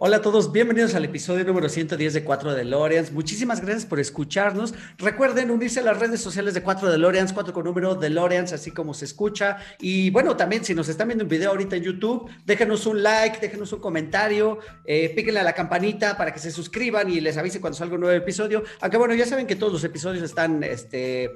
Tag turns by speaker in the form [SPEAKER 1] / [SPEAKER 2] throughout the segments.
[SPEAKER 1] Hola a todos, bienvenidos al episodio número 110 de 4 DeLoreans. Muchísimas gracias por escucharnos. Recuerden unirse a las redes sociales de 4 DeLoreans, 4 con número DeLoreans, así como se escucha. Y bueno, también si nos están viendo un video ahorita en YouTube, déjenos un like, déjenos un comentario, eh, píquenle a la campanita para que se suscriban y les avise cuando salga un nuevo episodio. Aunque bueno, ya saben que todos los episodios están este,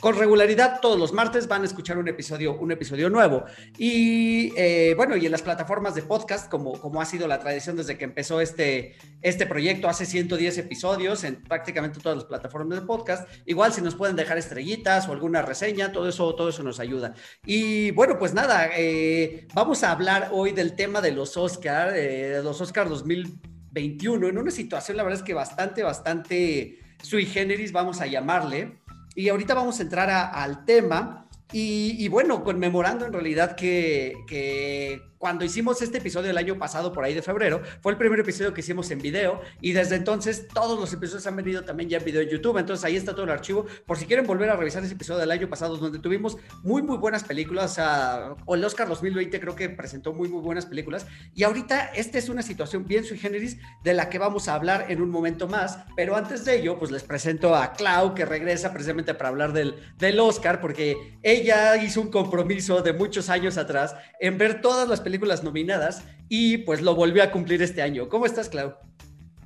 [SPEAKER 1] con regularidad todos los martes van a escuchar un episodio, un episodio nuevo. Y eh, bueno, y en las plataformas de podcast, como, como ha sido la tradición desde que empezó este, este proyecto, hace 110 episodios en prácticamente todas las plataformas de podcast. Igual si nos pueden dejar estrellitas o alguna reseña, todo eso, todo eso nos ayuda. Y bueno, pues nada, eh, vamos a hablar hoy del tema de los Oscar, eh, de los Oscar 2021, en una situación, la verdad es que bastante, bastante sui generis, vamos a llamarle. Y ahorita vamos a entrar al tema. Y, bueno, conmemorando en realidad que, cuando hicimos este episodio el año pasado, por ahí de febrero, fue el primer episodio que hicimos en video y desde entonces todos los episodios han venido también ya en video en YouTube, entonces ahí está todo el archivo. Por si quieren volver a revisar ese episodio del año pasado donde tuvimos muy muy buenas películas, o el Oscar 2020 creo que presentó muy muy buenas películas. Y ahorita esta es una situación bien sui generis de la que vamos a hablar en un momento más, pero antes de ello pues les presento a Clau que regresa precisamente para hablar del, del Oscar porque ella hizo un compromiso de muchos años atrás en ver todas las películas nominadas y pues lo volvió a cumplir este año. ¿Cómo estás, Clau?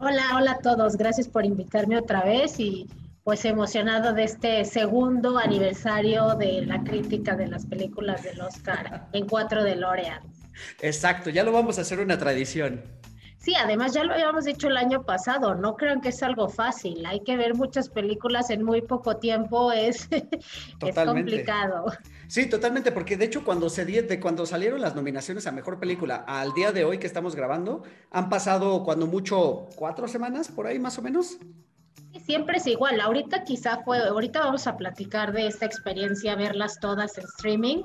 [SPEAKER 2] Hola, hola a todos. Gracias por invitarme otra vez y pues emocionado de este segundo aniversario de la crítica de las películas del Oscar en cuatro de L'Oreal.
[SPEAKER 1] Exacto, ya lo vamos a hacer una tradición.
[SPEAKER 2] Sí, además ya lo habíamos dicho el año pasado, no crean que es algo fácil, hay que ver muchas películas en muy poco tiempo, es, es complicado.
[SPEAKER 1] Sí, totalmente, porque de hecho cuando se de cuando salieron las nominaciones a mejor película al día de hoy que estamos grabando, han pasado cuando mucho cuatro semanas por ahí más o menos.
[SPEAKER 2] Siempre es igual. Ahorita quizá fue, ahorita vamos a platicar de esta experiencia, verlas todas en streaming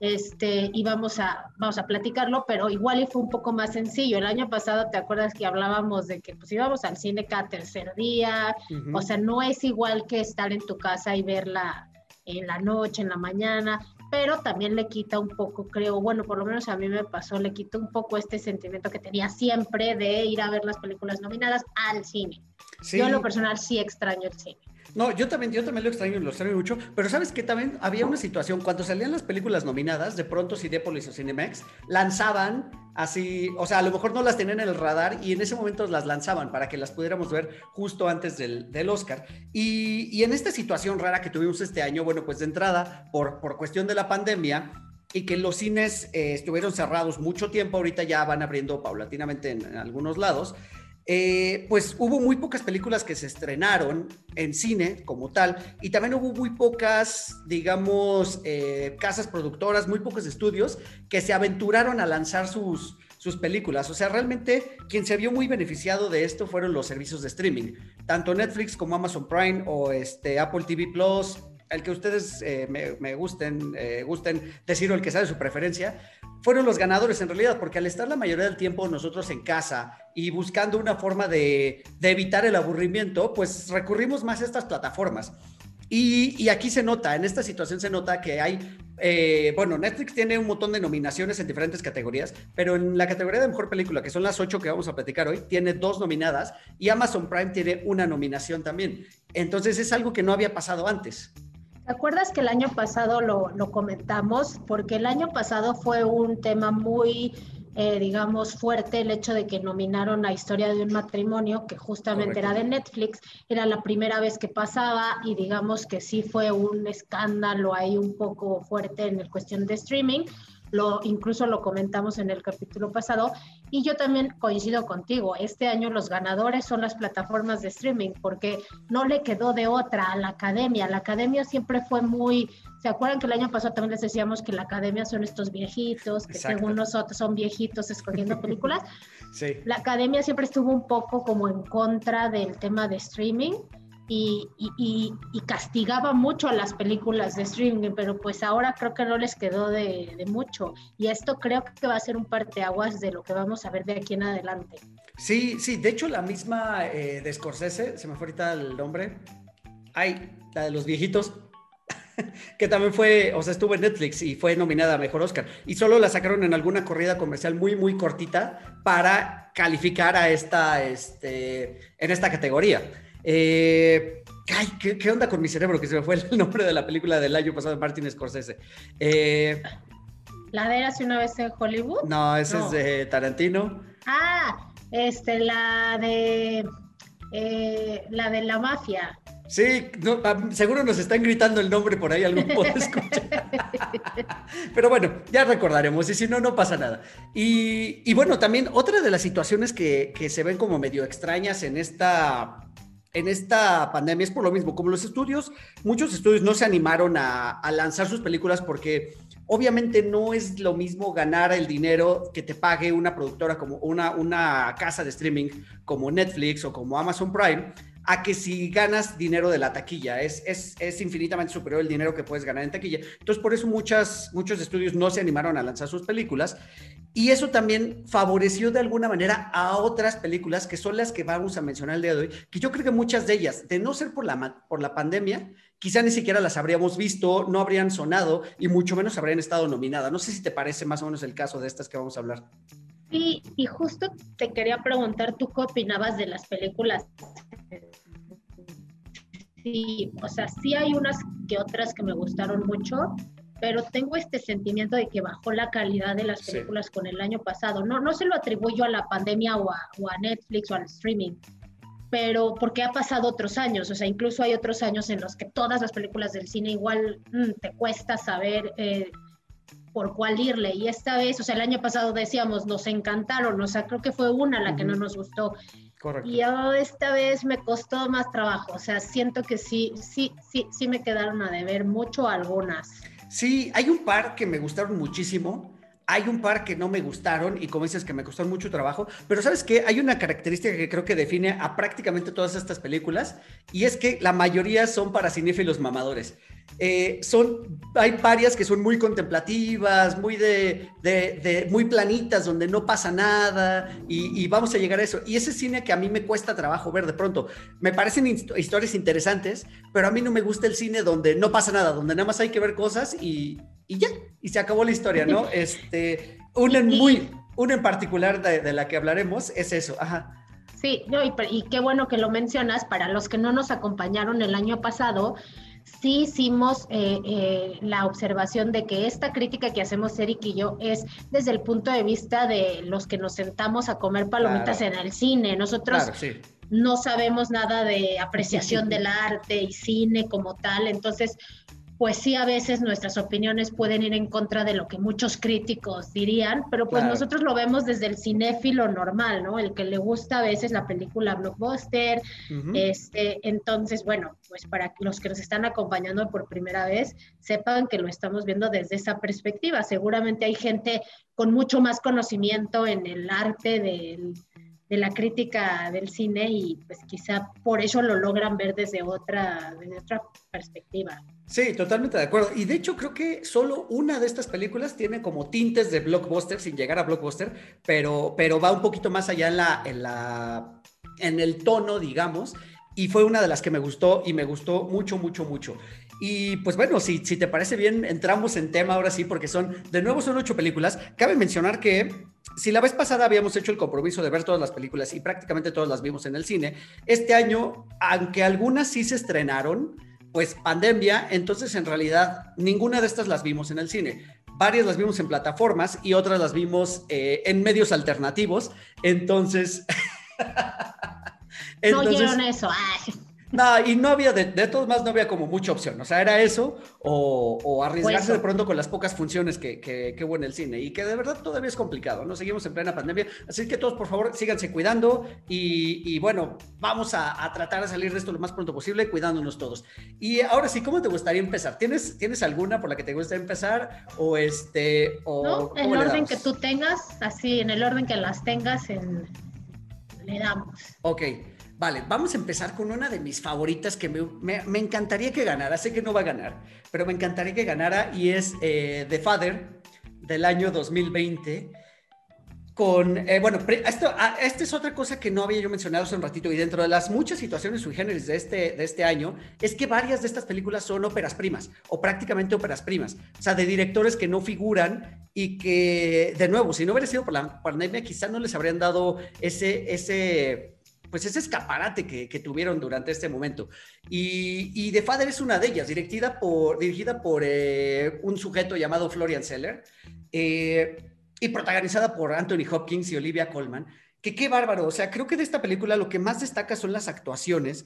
[SPEAKER 2] este, y vamos a, vamos a platicarlo, pero igual y fue un poco más sencillo. El año pasado, ¿te acuerdas que hablábamos de que pues íbamos al cine cada tercer día? O sea, no es igual que estar en tu casa y verla en la noche, en la mañana, pero también le quita un poco, creo, bueno, por lo menos a mí me pasó, le quita un poco este sentimiento que tenía siempre de ir a ver las películas nominadas al cine. Yo en lo personal sí extraño el cine.
[SPEAKER 1] No, yo también, yo también lo extraño, lo extraño mucho, pero sabes que también había una situación, cuando salían las películas nominadas, de pronto Cinepolis o Cinemex lanzaban así, o sea, a lo mejor no las tenían en el radar y en ese momento las lanzaban para que las pudiéramos ver justo antes del, del Oscar. Y, en esta situación rara que tuvimos este año, bueno, pues de entrada, por, por cuestión de la pandemia, y que los cines eh, estuvieron cerrados mucho tiempo, ahorita ya van abriendo paulatinamente en algunos lados. Eh, pues hubo muy pocas películas que se estrenaron en cine como tal y también hubo muy pocas, digamos, eh, casas productoras, muy pocos estudios que se aventuraron a lanzar sus, sus películas. O sea, realmente quien se vio muy beneficiado de esto fueron los servicios de streaming, tanto Netflix como Amazon Prime o este, Apple TV Plus, el que ustedes eh, me, gusten, gusten decir o el que sabe su preferencia, fueron los ganadores en realidad, porque al estar la mayoría del tiempo nosotros en casa y buscando una forma de, evitar el aburrimiento, pues recurrimos más a estas plataformas. Y, aquí se nota, en esta situación se nota que hay, eh, bueno, Netflix tiene un montón de nominaciones en diferentes categorías, pero en la categoría de mejor película, que son las ocho que vamos a platicar hoy, tiene dos nominadas y Amazon Prime tiene una nominación también. Entonces es algo que no había pasado antes.
[SPEAKER 2] ¿Te acuerdas que el año pasado lo, comentamos? Porque el año pasado fue un tema muy, eh, digamos, fuerte el hecho de que nominaron a Historia de un matrimonio, que justamente era de Netflix, era la primera vez que pasaba y digamos que sí fue un escándalo ahí un poco fuerte en el cuestión de streaming lo, incluso lo comentamos en el capítulo pasado, y yo también coincido contigo, este año los ganadores son las plataformas de streaming, porque no le quedó de otra a la academia, la academia siempre fue muy, ¿se acuerdan que el año pasado también les decíamos que la academia son estos viejitos, que según nosotros son viejitos escogiendo películas? sí. La academia siempre estuvo un poco como en contra del tema de streaming y, castigaba mucho a las películas de streaming, pero pues ahora creo que no les quedó de, mucho. Y esto creo que va a ser un parteaguas de lo que vamos a ver de aquí en adelante.
[SPEAKER 1] Sí, sí, de hecho la misma eh, de Scorsese, se me fue ahorita el nombre, ay, la de los viejitos, que también fue, o sea, estuvo en Netflix y fue nominada a Mejor Oscar. Y solo la sacaron en alguna corrida comercial muy, muy cortita para calificar a esta, este, en esta categoría. Eh, ay, ¿qué, onda con mi cerebro? Que se me fue el nombre de la película del año pasado de Martin Scorsese. Eh,
[SPEAKER 2] ¿La de hace una vez en Hollywood?
[SPEAKER 1] No, ese es de Tarantino.
[SPEAKER 2] Ah, este, la de... Eh, la de la mafia.
[SPEAKER 1] Sí, ah, seguro nos están gritando el nombre por ahí, algún puede escuchar. Pero bueno, ya recordaremos, y si no, no pasa nada. Y, bueno, también otra de las situaciones que, se ven como medio extrañas en esta, en esta pandemia es por lo mismo, como los estudios, muchos estudios no se animaron a, lanzar sus películas porque obviamente no es lo mismo ganar el dinero que te pague una productora como una, una casa de streaming como Netflix o como Amazon Prime a que si ganas dinero de la taquilla. Es, es, infinitamente superior el dinero que puedes ganar en taquilla. Entonces, por eso muchas, muchos estudios no se animaron a lanzar sus películas. Y eso también favoreció de alguna manera a otras películas que son las que vamos a mencionar el día de hoy, que yo creo que muchas de ellas, de no ser por la, por la pandemia, quizá ni siquiera las habríamos visto, no habrían sonado y mucho menos habrían estado nominadas. No sé si te parece más o menos el caso de estas que vamos a hablar.
[SPEAKER 2] Sí, y justo te quería preguntar, ¿tú qué opinabas de las películas Sí, o sea, sí hay unas que otras que me gustaron mucho, pero tengo este sentimiento de que bajó la calidad de las películas con el año pasado. No, no se lo atribuyo a la pandemia o a, Netflix o al streaming, pero porque ha pasado otros años, o sea, incluso hay otros años en los que todas las películas del cine igual mm, te cuesta saber eh, por cuál irle. Y esta vez, o sea, el año pasado decíamos, nos encantaron, o sea, creo que fue una la que no nos gustó. Y esta vez me costó más trabajo, o sea, siento que sí, sí, sí, sí me quedaron a deber mucho algunas.
[SPEAKER 1] Sí, hay un par que me gustaron muchísimo. Hay un par que no me gustaron y como dices que me costaron mucho trabajo, pero sabes qué, hay una característica que creo que define a prácticamente todas estas películas y es que la mayoría son para cinéfilos mamadores. Eh, son, hay varias que son muy contemplativas, muy de, de, muy planitas, donde no pasa nada y, vamos a llegar a eso. Y ese cine que a mí me cuesta trabajo ver de pronto, me parecen historias interesantes, pero a mí no me gusta el cine donde no pasa nada, donde nada más hay que ver cosas y, y ya, y se acabó la historia, ¿no? Este, una en muy, una en particular de, de la que hablaremos es eso, ajá.
[SPEAKER 2] Sí, no, y, y, qué bueno que lo mencionas. Para los que no nos acompañaron el año pasado, sí hicimos eh, eh, la observación de que esta crítica que hacemos Eric y yo es desde el punto de vista de los que nos sentamos a comer palomitas en el cine. Nosotros no sabemos nada de apreciación del arte y cine como tal, entonces pues sí a veces nuestras opiniones pueden ir en contra de lo que muchos críticos dirían, pero pues nosotros lo vemos desde el cinéfilo normal, ¿no? El que le gusta a veces la película blockbuster, este, entonces, bueno, pues para los que nos están acompañando por primera vez, sepan que lo estamos viendo desde esa perspectiva. Seguramente hay gente con mucho más conocimiento en el arte del de la crítica del cine y pues quizá por eso lo logran ver desde otra, desde otra perspectiva.
[SPEAKER 1] Sí, totalmente de acuerdo. Y de hecho creo que solo una de estas películas tiene como tintes de blockbuster sin llegar a blockbuster, pero, pero va un poquito más allá en la, en la, en el tono, digamos. Y fue una de las que me gustó y me gustó mucho, mucho, mucho. Y pues bueno, si, si te parece bien, entramos en tema ahora sí, porque son, de nuevo son ocho películas. Cabe mencionar que si la vez pasada habíamos hecho el compromiso de ver todas las películas y prácticamente todas las vimos en el cine, este año, aunque algunas sí se estrenaron, pues pandemia, entonces en realidad ninguna de estas las vimos en el cine. Varias las vimos en plataformas y otras las vimos eh, en medios alternativos. Entonces...
[SPEAKER 2] entonces no oyeron eso. Ay.
[SPEAKER 1] No, y no había, de, de, todos más, no había como mucha opción. O sea, era eso o, arriesgarse de pronto con las pocas funciones que, que, hubo en el cine y que de verdad todavía es complicado, ¿no? Seguimos en plena pandemia. Así que todos, por favor, síganse cuidando y, bueno, vamos a, tratar de salir de esto lo más pronto posible, cuidándonos todos. Y ahora sí, ¿cómo te gustaría empezar? ¿Tienes, ¿tienes alguna por la que te gustaría empezar? O este, o.
[SPEAKER 2] No, en el orden que tú tengas, así, en el orden que las tengas, en... le damos.
[SPEAKER 1] Ok. Vale, vamos a empezar con una de mis favoritas que me, encantaría que ganara. Sé que no va a ganar, pero me encantaría que ganara y es eh, The Father del año 2020 con, eh, bueno, esto, ah, esta es otra cosa que no había yo mencionado hace un ratito y dentro de las muchas situaciones sui generis de este, de este año es que varias de estas películas son óperas primas o prácticamente óperas primas, o sea, de directores que no figuran y que, de nuevo, si no hubiera sido por la pandemia, quizá no les habrían dado ese, ese pues ese escaparate que, que, tuvieron durante este momento. Y, y, The Father es una de ellas, dirigida por, dirigida por eh, un sujeto llamado Florian Seller. Eh, y protagonizada por Anthony Hopkins y Olivia Colman, que qué bárbaro, o sea, creo que de esta película lo que más destaca son las actuaciones,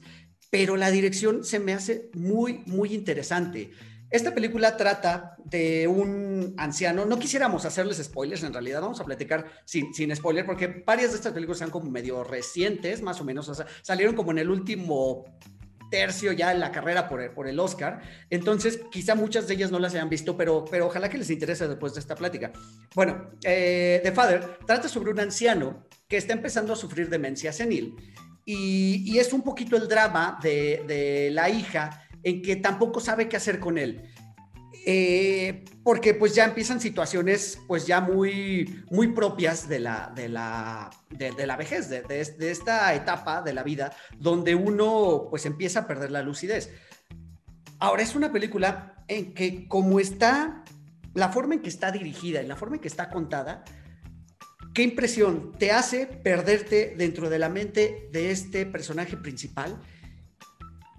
[SPEAKER 1] pero la dirección se me hace muy, muy interesante. Esta película trata de un anciano, no quisiéramos hacerles spoilers en realidad, vamos a platicar sin, sin spoiler, porque varias de estas películas son como medio recientes, más o menos, salieron como en el último tercio ya en la carrera por, por el Oscar. Entonces, quizá muchas de ellas no las hayan visto, pero, pero ojalá que les interese después de esta plática. Bueno, eh, The Father trata sobre un anciano que está empezando a sufrir demencia senil y, es un poquito el drama de la hija en que tampoco sabe qué hacer con él. Eh, porque pues ya empiezan situaciones pues ya muy, muy propias de la, de la, de, la vejez, de, de, esta etapa de la vida donde uno pues empieza a perder la lucidez. Ahora es una película en que como está, la forma en que está dirigida y la forma en que está contada, ¿qué impresión te hace perderte dentro de la mente de este personaje principal?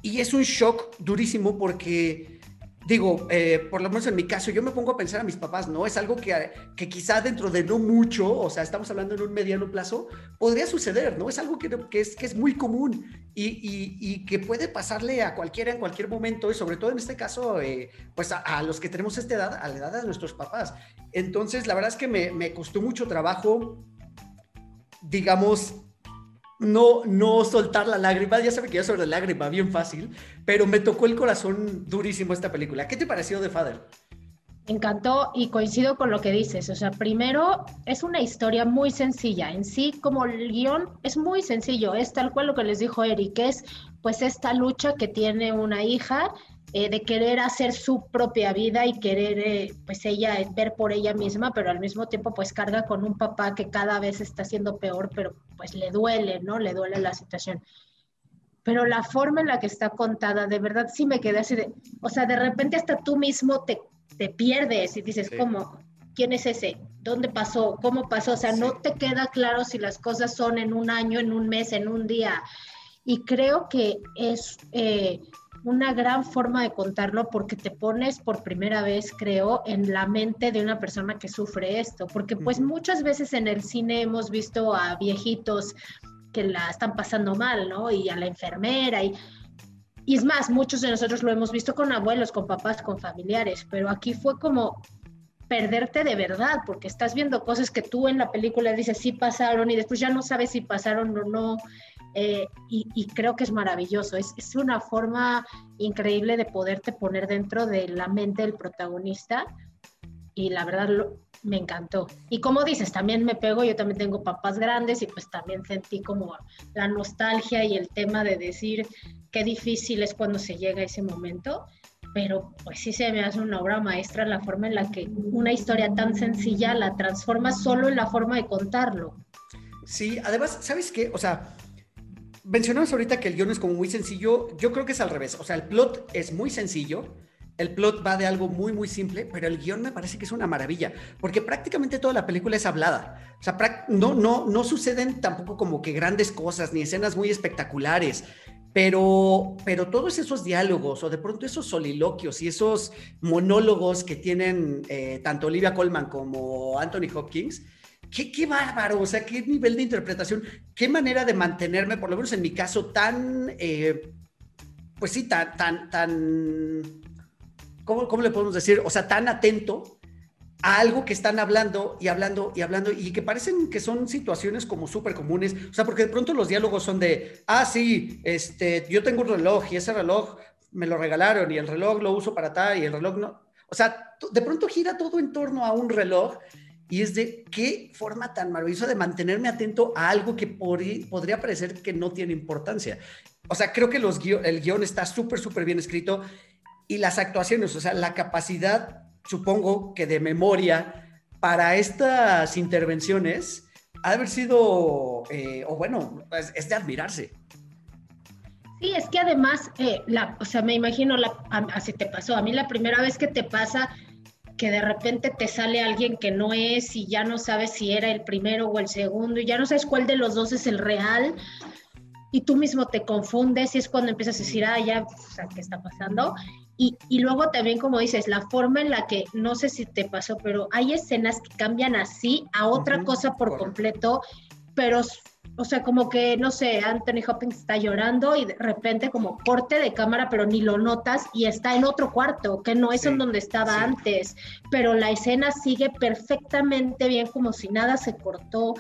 [SPEAKER 1] Y es un shock durísimo porque digo, eh, por lo menos en mi caso, yo me pongo a pensar a mis papás, ¿no? Es algo que, que quizá dentro de no mucho, o sea, estamos hablando en un mediano plazo, podría suceder, ¿no? Es algo que, que, es, que es muy común y, y, que puede pasarle a cualquiera en cualquier momento y sobre todo en este caso, eh, pues a, a, los que tenemos esta edad, a la edad de nuestros papás. Entonces, la verdad es que me, me costó mucho trabajo, digamos, no, no soltar la lágrima. Ya sabe que yo sobre la lágrima bien fácil, pero me tocó el corazón durísimo esta película. ¿Qué te pareció de Father?
[SPEAKER 2] Me encantó y coincido con lo que dices. O sea, primero es una historia muy sencilla. En sí, como el guion es muy sencillo. Es tal cual lo que les dijo Eric, es pues esta lucha que tiene una hija eh, de querer hacer su propia vida y querer, eh, pues ella, ver por ella misma, pero al mismo tiempo, pues carga con un papá que cada vez está siendo peor, pero pues le duele, ¿no? Le duele la situación. Pero la forma en la que está contada, de verdad sí me quedé así de, o sea, de repente hasta tú mismo te, te pierdes y dices, ¿cómo? ¿Quién es ese? ¿Dónde pasó? ¿Cómo pasó? O sea, no te queda claro si las cosas son en un año, en un mes, en un día. Y creo que es... Eh, una gran forma de contarlo porque te pones por primera vez, creo, en la mente de una persona que sufre esto, porque pues muchas veces en el cine hemos visto a viejitos que la están pasando mal, ¿no? Y a la enfermera y... Y es más, muchos de nosotros lo hemos visto con abuelos, con papás, con familiares, pero aquí fue como perderte de verdad, porque estás viendo cosas que tú en la película dices sí pasaron y después ya no sabes si pasaron o no. Eh, y, creo que es maravilloso. Es, es, una forma increíble de poderte poner dentro de la mente del protagonista y la verdad me encantó. Y como dices, también me pego, yo también tengo papás grandes y pues también sentí como la nostalgia y el tema de decir qué difícil es cuando se llega a ese momento. Pero pues sí se me hace una obra maestra la forma en la que una historia tan sencilla la transforma solo en la forma de contarlo.
[SPEAKER 1] Sí, además, ¿sabes qué? O sea, mencionamos ahorita que el guion es como muy sencillo. Yo creo que es al revés. O sea, el plot es muy sencillo. El plot va de algo muy, muy simple, pero el guion me parece que es una maravilla, porque prácticamente toda la película es hablada. O sea, no, no, no suceden tampoco como que grandes cosas ni escenas muy espectaculares, pero, pero todos esos diálogos o de pronto esos soliloquios y esos monólogos que tienen eh, tanto Olivia Colman como Anthony Hopkins, Qué, bárbaro, o sea, qué nivel de interpretación, qué manera de mantenerme, por lo menos en mi caso, tan, eh, pues sí, tan, tan, tan, ¿cómo, ¿cómo, le podemos decir? O sea, tan atento a algo que están hablando y hablando y hablando y que parecen que son situaciones como súper comunes, o sea, porque de pronto los diálogos son de, ah, sí, este, yo tengo un reloj y ese reloj me lo regalaron y el reloj lo uso para tal y el reloj no, o sea, de pronto gira todo en torno a un reloj y es de qué forma tan maravillosa de mantenerme atento a algo que podría parecer que no tiene importancia. O sea, creo que los el guion está súper, súper bien escrito y las actuaciones, o sea, la capacidad, supongo que de memoria para estas intervenciones ha de haber sido, eh, o bueno, es, de admirarse.
[SPEAKER 2] Sí, es que además, eh, la, o sea, me imagino, la, así te pasó, a mí la primera vez que te pasa que de repente te sale alguien que no es y ya no sabes si era el primero o el segundo y ya no sabes cuál de los dos es el real y tú mismo te confundes y es cuando empiezas a decir, ah, ya, o sea, ¿qué está pasando? Y, y, luego también, como dices, la forma en la que, no sé si te pasó, pero hay escenas que cambian así a otra cosa por completo, pero o sea, como que, no sé, Anthony Hopkins está llorando y de repente como corte de cámara, pero ni lo notas y está en otro cuarto, que no es en donde estaba antes, pero la escena sigue perfectamente bien como si nada se cortó.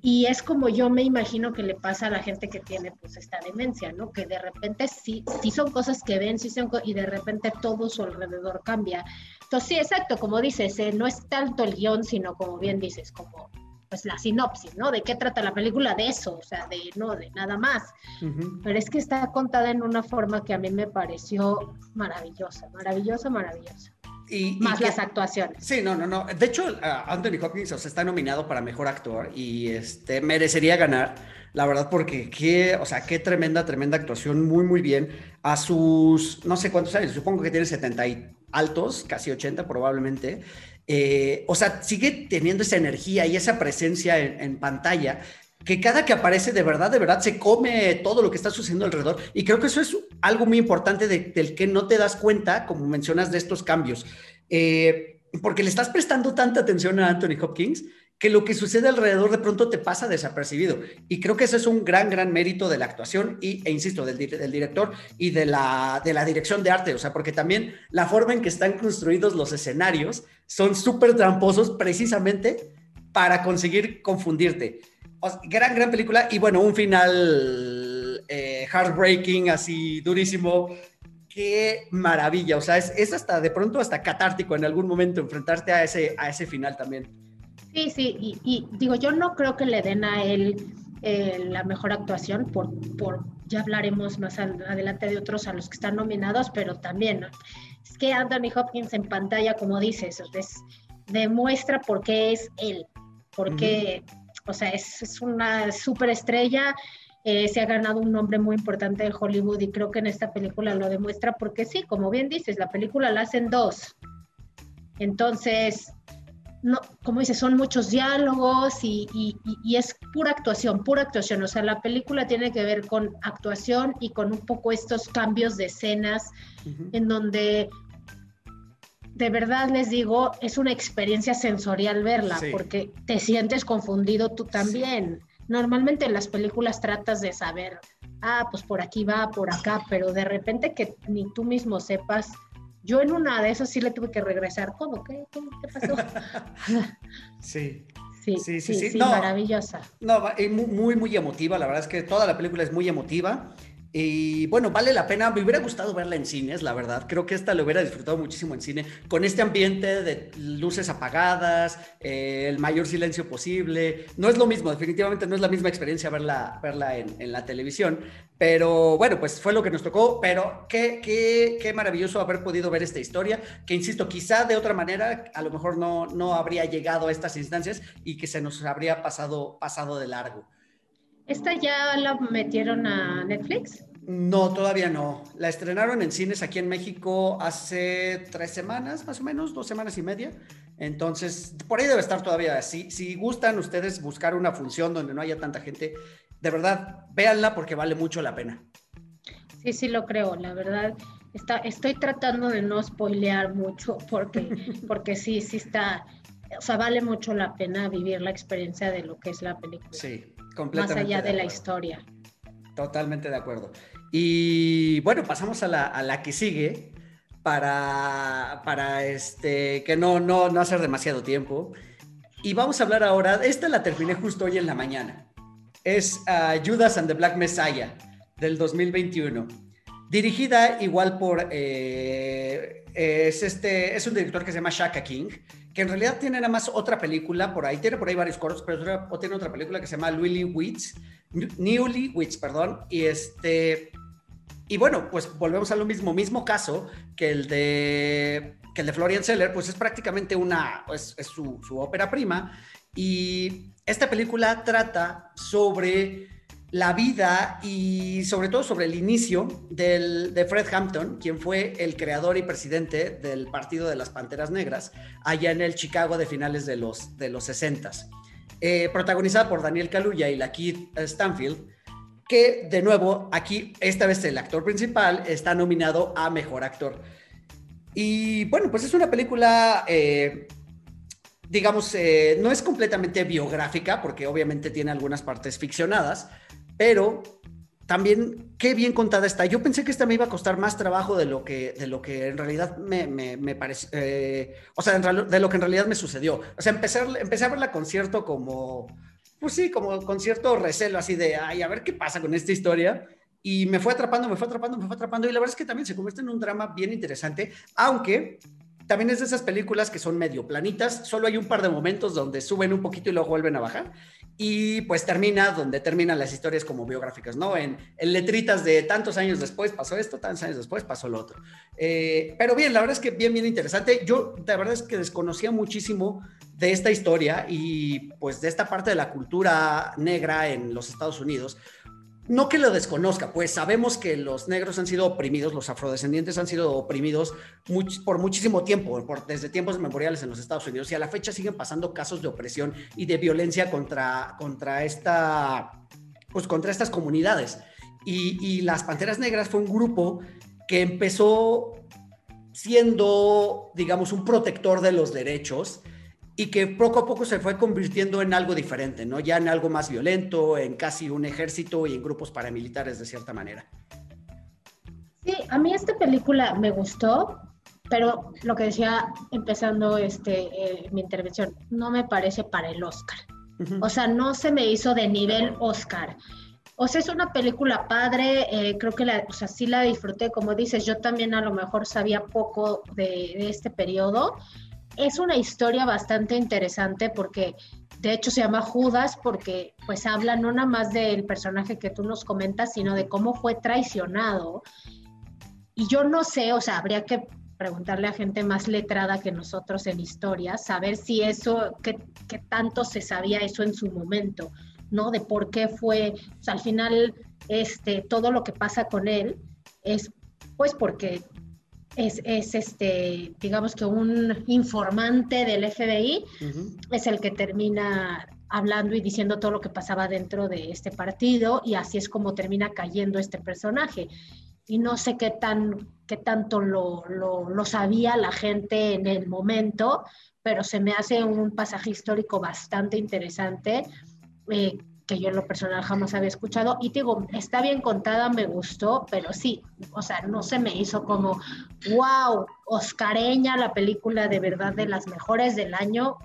[SPEAKER 2] Y es como yo me imagino que le pasa a la gente que tiene pues esta demencia, ¿no? Que de repente sí, sí son cosas que ven, sí son y de repente todo su alrededor cambia. Entonces sí, exacto, como dices, eh, no es tanto el guion, sino como bien dices, como pues la sinopsis, ¿no? ¿De qué trata la película? De eso, o sea, de no, de nada más. Pero es que está contada en una forma que a mí me pareció maravillosa, maravillosa, maravillosa. Y, más las actuaciones.
[SPEAKER 1] Sí, no, no, no. De hecho, Anthony Hopkins o sea, está nominado para mejor actor y este merecería ganar, la verdad, porque qué, o sea, qué tremenda, tremenda actuación, muy, muy bien. A sus, no sé cuántos años, supongo que tiene 70 y altos, casi 80 probablemente. Eh, o sea, sigue teniendo esa energía y esa presencia en, pantalla que cada que aparece de verdad, de verdad se come todo lo que está sucediendo alrededor. Y creo que eso es algo muy importante del que no te das cuenta, como mencionas, de estos cambios. Eh, porque le estás prestando tanta atención a Anthony Hopkins que lo que sucede alrededor de pronto te pasa desapercibido. Y creo que ese es un gran, gran mérito de la actuación y, e insisto, del, del, director y de la, de la dirección de arte. O sea, porque también la forma en que están construidos los escenarios son súper tramposos precisamente para conseguir confundirte. gran, gran película y bueno, un final eh, heartbreaking, así durísimo. Qué maravilla, o sea, es, es, hasta de pronto hasta catártico en algún momento enfrentarte a ese, a ese final también.
[SPEAKER 2] Sí, sí, y, digo, yo no creo que le den a él eh, la mejor actuación, por, por ya hablaremos más adelante de otros a los que están nominados, pero también es que Anthony Hopkins en pantalla, como dices, demuestra por qué es él, porque, o sea, es, es una superestrella, eh, se ha ganado un nombre muy importante de Hollywood y creo que en esta película lo demuestra porque sí, como bien dices, la película la hacen dos. Entonces, no, como dice, son muchos diálogos y, es pura actuación, pura actuación. O sea, la película tiene que ver con actuación y con un poco estos cambios de escenas en donde de verdad les digo, es una experiencia sensorial verla porque te sientes confundido tú también. Normalmente en las películas tratas de saber, ah, pues por aquí va, por acá, pero de repente que ni tú mismo sepas yo en una de esas sí le tuve que regresar. ¿Cómo? ¿Qué, qué, pasó?
[SPEAKER 1] sí.
[SPEAKER 2] Sí, sí, sí, sí, maravillosa.
[SPEAKER 1] No, muy, muy emotiva. La verdad es que toda la película es muy emotiva. Y bueno, vale la pena, me hubiera gustado verla en cines, la verdad. Creo que esta lo hubiera disfrutado muchísimo en cine, con este ambiente de luces apagadas, eh, el mayor silencio posible. No es lo mismo, definitivamente no es la misma experiencia verla, verla en, en, la televisión. Pero bueno, pues fue lo que nos tocó. Pero qué, qué, qué maravilloso haber podido ver esta historia, que insisto, quizá de otra manera a lo mejor no, no habría llegado a estas instancias y que se nos habría pasado, pasado de largo.
[SPEAKER 2] ¿Esta ya la metieron a Netflix?
[SPEAKER 1] No, todavía no. La estrenaron en cines aquí en México hace tres semanas, más o menos, dos semanas y media. Entonces, por ahí debe estar todavía. Si, si gustan ustedes buscar una función donde no haya tanta gente, de verdad, véanla porque vale mucho la pena.
[SPEAKER 2] Sí, sí lo creo, la verdad. Está, estoy tratando de no spoilear mucho porque, porque sí, sí está, o sea, vale mucho la pena vivir la experiencia de lo que es la película.
[SPEAKER 1] Sí,
[SPEAKER 2] más allá de, la historia.
[SPEAKER 1] Totalmente de acuerdo. Y bueno, pasamos a la, a la que sigue para, para este, que no, no, no hacer demasiado tiempo. Y vamos a hablar ahora, esta la terminé justo hoy en la mañana. Es uh, Judas and the Black Messiah del 2021. Dirigida igual por, eh, es, este, es un director que se llama Shaka King, que en realidad tiene nada más otra película por ahí, tiene por ahí varios cortos, pero tiene otra película que se llama Wits, Newly Wits, perdón, y este, y bueno, pues volvemos a lo mismo, mismo caso que el de, que el de Florian Seller, pues es prácticamente una, pues es su, su ópera prima, y esta película trata sobre la vida y sobre todo sobre el inicio de Fred Hampton, quien fue el creador y presidente del Partido de las Panteras Negras, allá en el Chicago de finales de los, de los 60. Eh, protagonizada por Daniel Kaluuya y la Keith Stanfield, que de nuevo aquí, esta vez el actor principal, está nominado a Mejor Actor. Y bueno, pues es una película... Eh, digamos, eh, no es completamente biográfica, porque obviamente tiene algunas partes ficcionadas, pero también qué bien contada está. Yo pensé que esta me iba a costar más trabajo de lo que, de lo que en realidad me, me, parece, eh, o sea, de lo que en realidad me sucedió. O sea, empecé, empecé a verla con cierto como, pues sí, como con cierto recelo, así de, ay, a ver qué pasa con esta historia. Y me fue atrapando, me fue atrapando, me fue atrapando. Y la verdad es que también se convierte en un drama bien interesante, aunque también es de esas películas que son medio planitas, solo hay un par de momentos donde suben un poquito y luego vuelven a bajar y pues termina donde terminan las historias como biográficas, ¿no? En, letritas de tantos años después pasó esto, tantos años después pasó lo otro. Eh, pero bien, la verdad es que bien, bien interesante. Yo la verdad es que desconocía muchísimo de esta historia y pues de esta parte de la cultura negra en los Estados Unidos, no que lo desconozca, pues sabemos que los negros han sido oprimidos, los afrodescendientes han sido oprimidos por muchísimo tiempo, desde tiempos memoriales en los Estados Unidos, y a la fecha siguen pasando casos de opresión y de violencia contra, contra, esta, pues, contra estas comunidades. Y, y las Panteras Negras fue un grupo que empezó siendo, digamos, un protector de los derechos y que poco a poco se fue convirtiendo en algo diferente, ¿no? Ya en algo más violento, en casi un ejército y en grupos paramilitares de cierta manera.
[SPEAKER 2] Sí, a mí esta película me gustó, pero lo que decía empezando este, eh, mi intervención, no me parece para el Oscar. O sea, no se me hizo de nivel Oscar. O sea, es una película padre, eh, creo que la, o sea, sí la disfruté, como dices, yo también a lo mejor sabía poco de, de este periodo, es una historia bastante interesante porque de hecho se llama Judas porque pues habla no nada más del personaje que tú nos comentas, sino de cómo fue traicionado. Y yo no sé, o sea, habría que preguntarle a gente más letrada que nosotros en historia, saber si eso, qué, tanto se sabía eso en su momento, ¿no? De por qué fue, o sea, al final, este, todo lo que pasa con él es pues porque es, este, digamos que un informante del FBI, es el que termina hablando y diciendo todo lo que pasaba dentro de este partido y así es como termina cayendo este personaje. Y no sé qué, tan, qué tanto lo, lo, sabía la gente en el momento, pero se me hace un pasaje histórico bastante interesante. Eh, que yo en lo personal jamás había escuchado. Y digo, está bien contada, me gustó, pero sí, o sea, no se me hizo como, wow, Oscareña, la película de verdad de las mejores del año.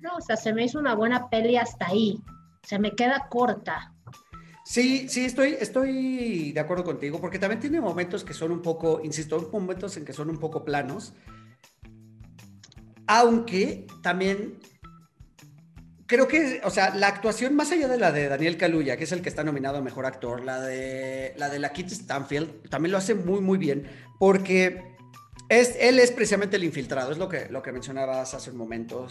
[SPEAKER 2] No, o sea, se me hizo una buena peli hasta ahí. Se me queda corta.
[SPEAKER 1] Sí, sí, estoy, estoy de acuerdo contigo, porque también tiene momentos que son un poco, insisto, momentos en que son un poco planos, aunque también creo que, o sea, la actuación más allá de la de Daniel Kaluuya, que es el que está nominado a mejor actor, la de la de la Kit Stanfield también lo hace muy muy bien porque es, él es precisamente el infiltrado, es lo que lo que mencionabas hace un momento.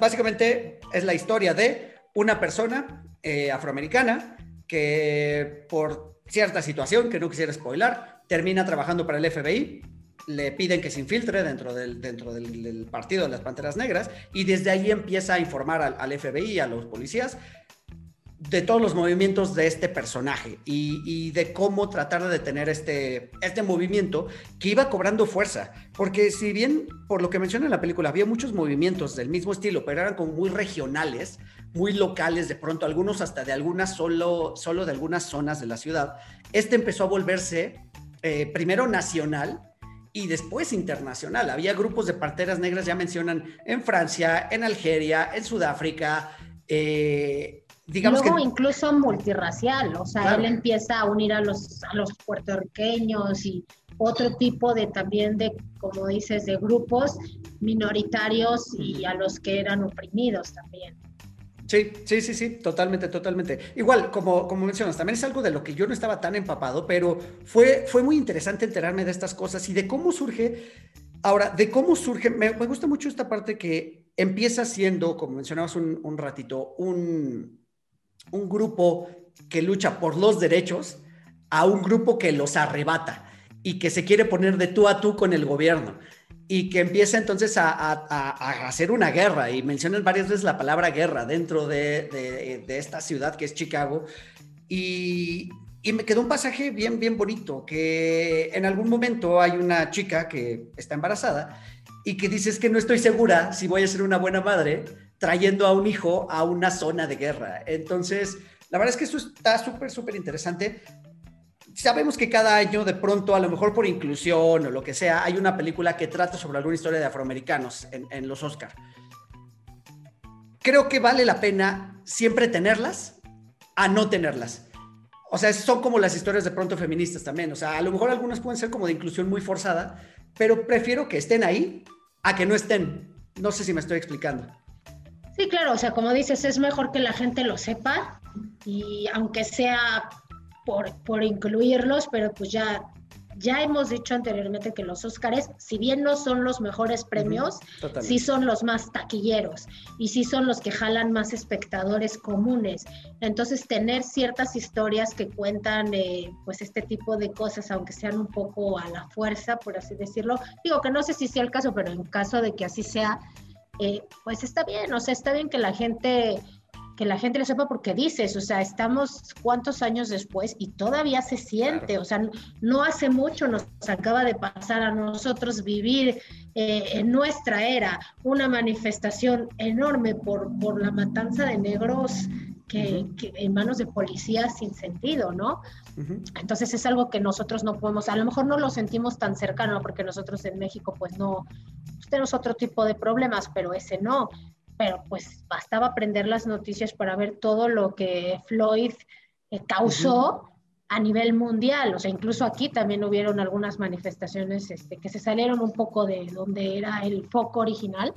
[SPEAKER 1] Básicamente es la historia de una persona eh, afroamericana que por cierta situación que no quisiera spoilar termina trabajando para el FBI le piden que se infiltre dentro del, dentro del, partido de las Panteras Negras y desde ahí empieza a informar al, al FBI, a los policías, de todos los movimientos de este personaje y, de cómo tratar de detener este, este movimiento que iba cobrando fuerza. Porque si bien, por lo que menciona en la película, había muchos movimientos del mismo estilo, pero eran como muy regionales, muy locales, de pronto algunos hasta de algunas solo, solo de algunas zonas de la ciudad, este empezó a volverse eh, primero nacional y después internacional. Había grupos de parteras negras, ya mencionan, en Francia, en Algeria, en Sudáfrica. Eh, digamos
[SPEAKER 2] Luego incluso multirracial, o sea, él empieza a unir a los, a los puertorriqueños y otro tipo de también de, como dices, de grupos minoritarios y a los que eran oprimidos también.
[SPEAKER 1] Sí, sí, sí, sí, totalmente, totalmente. Igual, como, como mencionas, también es algo de lo que yo no estaba tan empapado, pero fue, fue muy interesante enterarme de estas cosas y de cómo surge. Ahora, de cómo surge, me, gusta mucho esta parte que empieza siendo, como mencionabas un, un ratito, un, un grupo que lucha por los derechos a un grupo que los arrebata y que se quiere poner de tú a tú con el gobierno y que empieza entonces a, hacer una guerra y mencionan varias veces la palabra guerra dentro de, esta ciudad que es Chicago y, me quedó un pasaje bien, bien bonito, que en algún momento hay una chica que está embarazada y que dice es que no estoy segura si voy a ser una buena madre trayendo a un hijo a una zona de guerra. Entonces, la verdad es que eso está súper, súper interesante sabemos que cada año, de pronto, a lo mejor por inclusión o lo que sea, hay una película que trata sobre alguna historia de afroamericanos en, los Oscar. Creo que vale la pena siempre tenerlas a no tenerlas. O sea, son como las historias de pronto feministas también. O sea, a lo mejor algunas pueden ser como de inclusión muy forzada, pero prefiero que estén ahí a que no estén. No sé si me estoy explicando.
[SPEAKER 2] Sí, claro, o sea, como dices, es mejor que la gente lo sepa y aunque sea por, por incluirlos, pero pues ya, ya hemos dicho anteriormente que los Óscares, si bien no son los mejores premios, sí son los más taquilleros y sí son los que jalan más espectadores comunes. Entonces, tener ciertas historias que cuentan eh, pues este tipo de cosas, aunque sean un poco a la fuerza, por así decirlo, digo que no sé si sea el caso, pero en caso de que así sea, eh, pues está bien, o sea, está bien que la gente que la gente lo sepa porque dices, o sea, estamos cuántos años después y todavía se siente, o sea, no hace mucho nos acaba de pasar a nosotros vivir eh, en nuestra era una manifestación enorme por, por la matanza de negros que, en manos de policías sin sentido, ¿no? Entonces es algo que nosotros no podemos, a lo mejor no lo sentimos tan cercano porque nosotros en México pues no, pues tenemos otro tipo de problemas, pero ese no pero pues bastaba aprender las noticias para ver todo lo que Floyd eh, causó a nivel mundial. O sea, incluso aquí también hubieron algunas manifestaciones este, que se salieron un poco de donde era el foco original,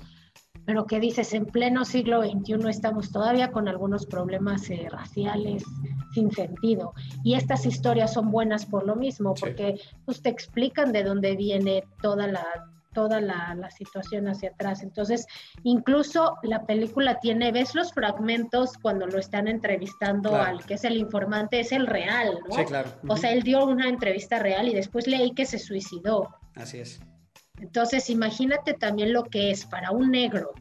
[SPEAKER 2] pero que dices, en pleno siglo XXI estamos todavía con algunos problemas eh, raciales sin sentido. Y estas historias son buenas por lo mismo, porque pues, te explican de dónde viene toda la toda la, situación hacia atrás. Entonces, incluso la película tiene, ves los fragmentos cuando lo están entrevistando al que es el informante, es el real, ¿no?
[SPEAKER 1] Sí, claro.
[SPEAKER 2] O sea, él dio una entrevista real y después leí que se suicidó.
[SPEAKER 1] Así es.
[SPEAKER 2] Entonces, imagínate también lo que es para un negro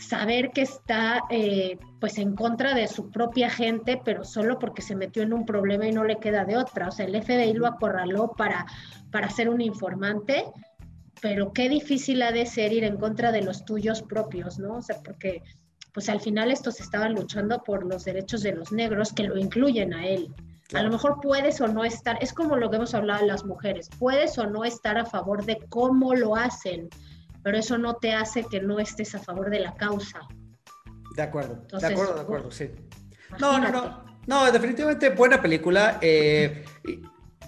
[SPEAKER 2] saber que está eh, pues en contra de su propia gente, pero solo porque se metió en un problema y no le queda de otra. O sea, el FBI lo acorraló para, para ser un informante pero qué difícil ha de ser ir en contra de los tuyos propios, ¿no? O sea, porque pues al final estos estaban luchando por los derechos de los negros que lo incluyen a él. A lo mejor puedes o no estar, es como lo que hemos hablado de las mujeres, puedes o no estar a favor de cómo lo hacen, pero eso no te hace que no estés a favor de la causa.
[SPEAKER 1] De acuerdo, de acuerdo, de acuerdo, sí. No, no, no, no, definitivamente buena película. Eh,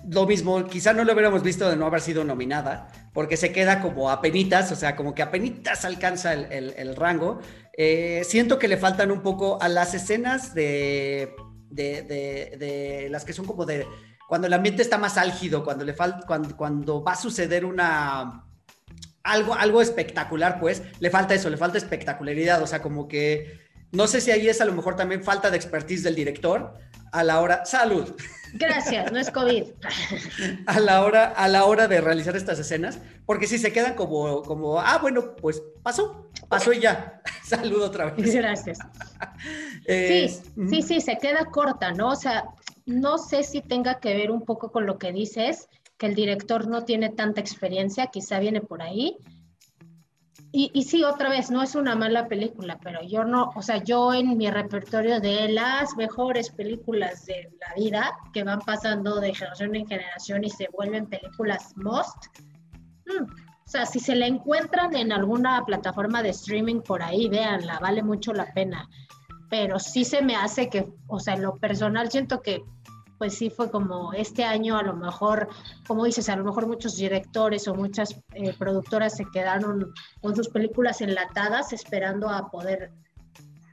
[SPEAKER 1] lo mismo, quizá no lo hubiéramos visto de no haber sido nominada, porque se queda como a penitas, o sea, como que a penitas alcanza el, rango. Eh, siento que le faltan un poco a las escenas de, de, las que son como de cuando el ambiente está más álgido, cuando, le falta, cuando, cuando va a suceder una... Algo, algo espectacular, pues, le falta eso, le falta espectacularidad, o sea, como que no sé si ahí es a lo mejor también falta de expertise del director a la hora, salud,
[SPEAKER 2] Gracias, no es COVID.
[SPEAKER 1] a, la hora, a la hora de realizar estas escenas, porque si se quedan como, como, ah, bueno, pues pasó, pasó y ya. Saludo otra vez.
[SPEAKER 2] Gracias. sí, sí, sí, se queda corta, ¿no? O sea, no sé si tenga que ver un poco con lo que dices, que el director no tiene tanta experiencia, quizá viene por ahí, y, sí, otra vez, no es una mala película, pero yo no, o sea, yo en mi repertorio de las mejores películas de la vida que van pasando de generación en generación y se vuelven películas most, mm, o sea, si se la encuentran en alguna plataforma de streaming por ahí, véanla, vale mucho la pena. Pero sí se me hace que, o sea, en lo personal siento que pues sí fue como este año a lo mejor, como dices, a lo mejor muchos directores o muchas eh, productoras se quedaron con sus películas enlatadas esperando a poder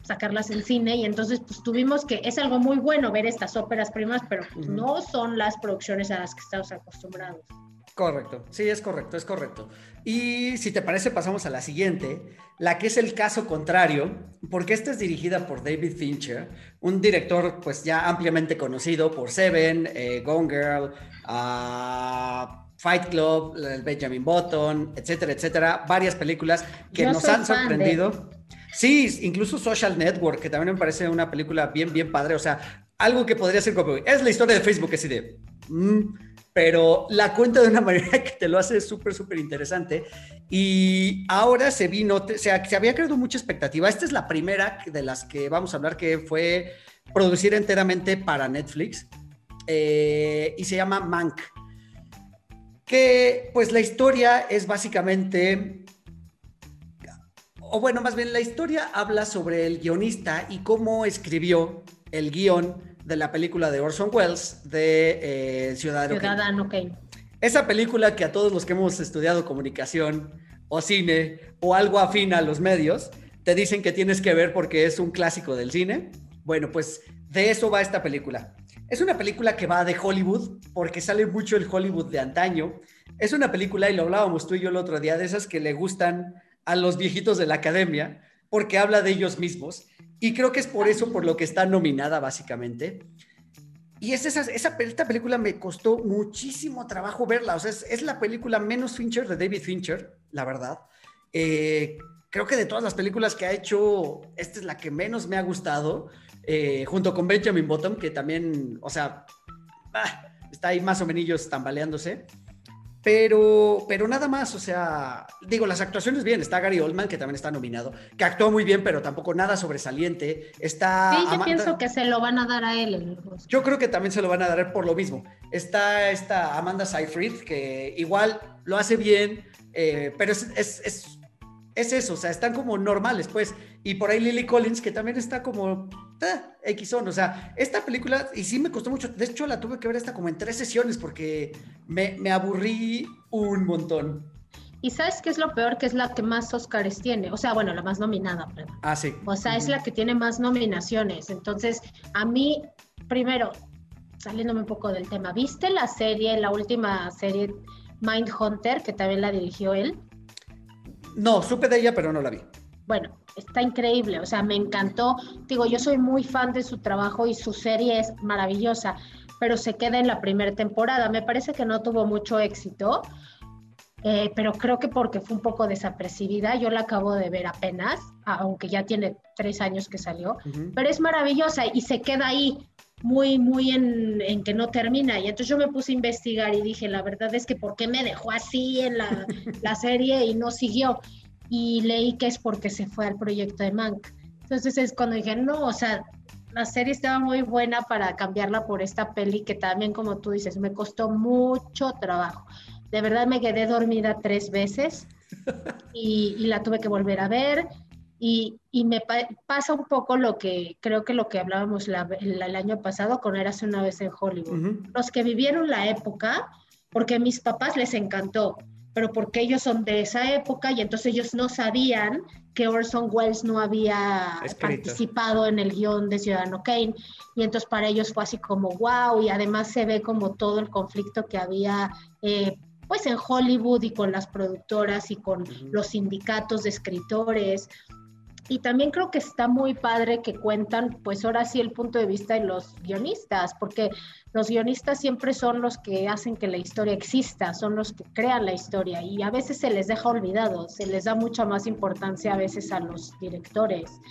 [SPEAKER 2] sacarlas en cine y entonces pues tuvimos que, es algo muy bueno ver estas óperas primas, pero pues, no son las producciones a las que estamos acostumbrados.
[SPEAKER 1] Correcto, sí, es correcto, es correcto. Y si te parece, pasamos a la siguiente, la que es el caso contrario, porque esta es dirigida por David Fincher, un director pues ya ampliamente conocido por Seven, eh, Gone Girl, uh, Fight Club, el Benjamin Button, etcétera, etcétera, varias películas que nos han sorprendido. Sí, incluso Social Network, que también me parece una película bien, bien padre, o sea, algo que podría ser como, es la historia de Facebook, así de... Mm, pero la cuenta de una manera que te lo hace súper, súper interesante. Y ahora se vino, o sea, se había creado mucha expectativa. Esta es la primera de las que vamos a hablar que fue producida enteramente para Netflix eh, y se llama Mank. Que pues la historia es básicamente, o bueno, más bien la historia habla sobre el guionista y cómo escribió el guion de la película de Orson Welles de eh, Ciudadano,
[SPEAKER 2] Ciudadano Kane.
[SPEAKER 1] Esa película que a todos los que hemos estudiado comunicación o cine o algo afín a los medios, te dicen que tienes que ver porque es un clásico del cine. Bueno, pues de eso va esta película. Es una película que va de Hollywood porque sale mucho el Hollywood de antaño. Es una película, y lo hablábamos tú y yo el otro día, de esas que le gustan a los viejitos de la academia porque habla de ellos mismos y creo que es por eso por lo que está nominada básicamente. Y es esa, esa, esta película me costó muchísimo trabajo verla. O sea, es, la película menos Fincher de David Fincher, la verdad. Eh, creo que de todas las películas que ha hecho, esta es la que menos me ha gustado, eh, junto con Benjamin Bottom, que también, o sea, ah, está ahí más o menos tambaleándose. Pero, pero nada más, o sea, digo, las actuaciones bien. Está Gary Oldman, que también está nominado, que actuó muy bien, pero tampoco nada sobresaliente. Está.
[SPEAKER 2] Sí, yo pienso que se lo van a dar a él.
[SPEAKER 1] Yo creo que también se lo van a dar por lo mismo. Está esta Amanda Seyfried, que igual lo hace bien, eh, pero es, es, es, es, eso, o sea, están como normales, pues. Y por ahí Lily Collins, que también está como eh, X O sea, esta película, y sí me costó mucho, de hecho la tuve que ver esta como en tres sesiones porque me, me aburrí un montón.
[SPEAKER 2] Y sabes qué es lo peor, que es la que más Oscars tiene, o sea, bueno, la más nominada, perdón.
[SPEAKER 1] Ah, sí.
[SPEAKER 2] O sea, es la que tiene más nominaciones. Entonces, a mí, primero, saliéndome un poco del tema, ¿viste la serie, la última serie Mindhunter, que también la dirigió él?
[SPEAKER 1] No, supe de ella, pero no la vi.
[SPEAKER 2] Bueno, está increíble, o sea, me encantó. Digo, yo soy muy fan de su trabajo y su serie es maravillosa, pero se queda en la primera temporada. Me parece que no tuvo mucho éxito, eh, pero creo que porque fue un poco desapercibida. Yo la acabo de ver apenas, aunque ya tiene tres años que salió, pero es maravillosa y se queda ahí muy, muy en, en, que no termina. Y entonces yo me puse a investigar y dije, la verdad es que ¿por qué me dejó así en la, la serie y no siguió? y leí que es porque se fue al proyecto de Mank. Entonces es cuando dije, no, o sea, la serie estaba muy buena para cambiarla por esta peli que también, como tú dices, me costó mucho trabajo. De verdad me quedé dormida tres veces y, la tuve que volver a ver. Y, y me pasa un poco lo que creo que lo que hablábamos el, año pasado con Eras una vez en Hollywood. Los que vivieron la época, porque a mis papás les encantó, pero porque ellos son de esa época y entonces ellos no sabían que Orson Welles no había participado en el guion de Ciudadano Kane y entonces para ellos fue así como wow y además se ve como todo el conflicto que había eh, pues en Hollywood y con las productoras y con los sindicatos de escritores. Y también creo que está muy padre que cuentan, pues ahora sí, el punto de vista de los guionistas, porque los guionistas siempre son los que hacen que la historia exista, son los que crean la historia y a veces se les deja olvidado, se les da mucha más importancia a veces a los directores.